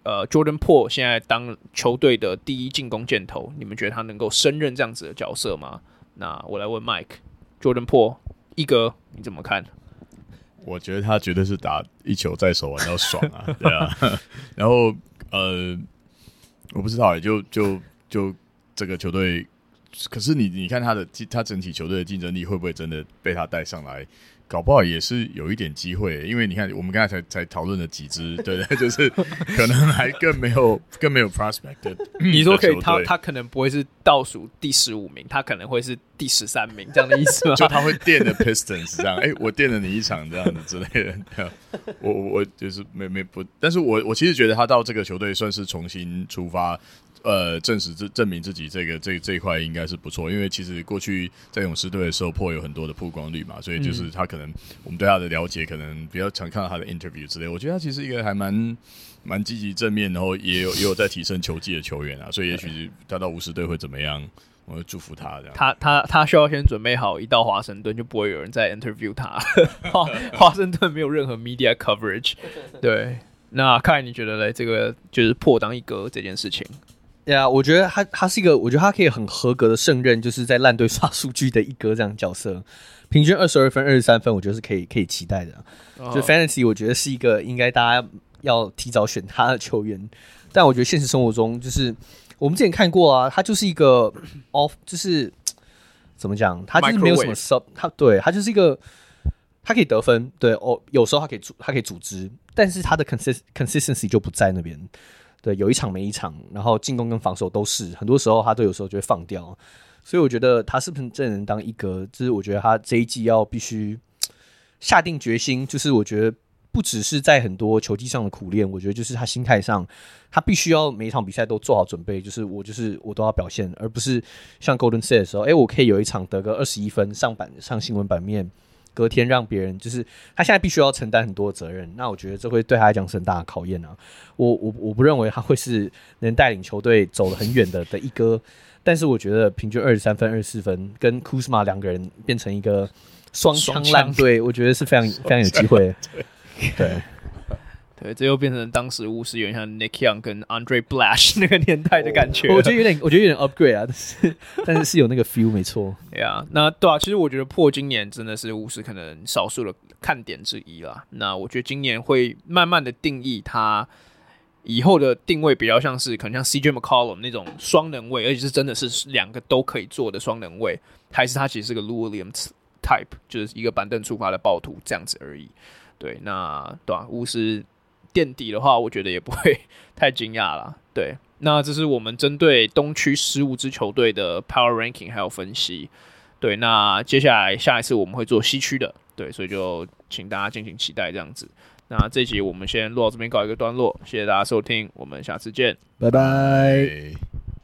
呃，Jordan Poole 现在当球队的第一进攻箭头，你们觉得他能够胜任这样子的角色吗？那我来问 Mike，Jordan p o 一哥你怎么看？我觉得他绝对是打一球在手玩到爽啊，对啊。然后呃，我不知道，就就就这个球队，可是你你看他的他整体球队的竞争力会不会真的被他带上来？搞不好也是有一点机会，因为你看，我们刚才才才讨论了几支，对 对，就是可能还更没有更没有 prospect 的。你说可以，他他可能不会是倒数第十五名，他可能会是第十三名这样的意思吗？就他会垫的 Pistons 这样，哎、欸，我垫了你一场这样子之类的。我我我就是没没不，但是我我其实觉得他到这个球队算是重新出发。呃，证实这证明自己这个这这一块应该是不错，因为其实过去在勇士队的时候，Poole 有很多的曝光率嘛，所以就是他可能、嗯、我们对他的了解可能比较常看到他的 interview 之类。我觉得他其实一个还蛮蛮积极正面，然后也有也有在提升球技的球员啊，所以也许他到五十队会怎么样，我会祝福他这样。他他他需要先准备好，一到华盛顿就不会有人再 interview 他，华华盛顿没有任何 media coverage。对，那看来你觉得嘞？这个就是 Poole 当一哥这件事情。对啊，我觉得他他是一个，我觉得他可以很合格的胜任，就是在烂队刷数据的一哥这样角色，平均二十二分、二十三分，我觉得是可以可以期待的。Oh. 就 Fantasy，我觉得是一个应该大家要提早选他的球员，但我觉得现实生活中，就是我们之前看过啊，他就是一个 off，就是 怎么讲，他就是没有什么 sub，他对他就是一个，他可以得分，对哦，有时候他可以组，他可以组织，但是他的 consist consistency 就不在那边。对，有一场没一场，然后进攻跟防守都是，很多时候他都有时候就会放掉，所以我觉得他是不是真能当一哥，就是我觉得他这一季要必须下定决心，就是我觉得不只是在很多球技上的苦练，我觉得就是他心态上，他必须要每一场比赛都做好准备，就是我就是我都要表现，而不是像 Golden State 的时候，哎，我可以有一场得个二十一分上版上新闻版面。隔天让别人就是他现在必须要承担很多责任，那我觉得这会对他来讲是很大的考验啊。我我我不认为他会是能带领球队走得很远的的一哥，但是我觉得平均二十三分、二十四分，跟库斯马两个人变成一个双枪烂队，我觉得是非常 非常有机会。对，对，这又变成当时巫师有点像 Nick Young 跟 Andre Blash 那个年代的感觉。我觉得有点，我觉得有点 upgrade 啊，但是但是是有那个 feel 没错。对啊，那对啊，其实我觉得破今年真的是巫师可能少数的看点之一啦。那我觉得今年会慢慢的定义它以后的定位，比较像是可能像 CJ McCollum 那种双能位，而且是真的是两个都可以做的双能位，还是他其实是个 Lou Williams type，就是一个板凳出发的暴徒这样子而已。对，那对啊，巫师。垫底的话，我觉得也不会太惊讶啦。对，那这是我们针对东区十五支球队的 Power Ranking 还有分析。对，那接下来下一次我们会做西区的，对，所以就请大家敬请期待这样子。那这集我们先录到这边告一个段落，谢谢大家收听，我们下次见，拜拜。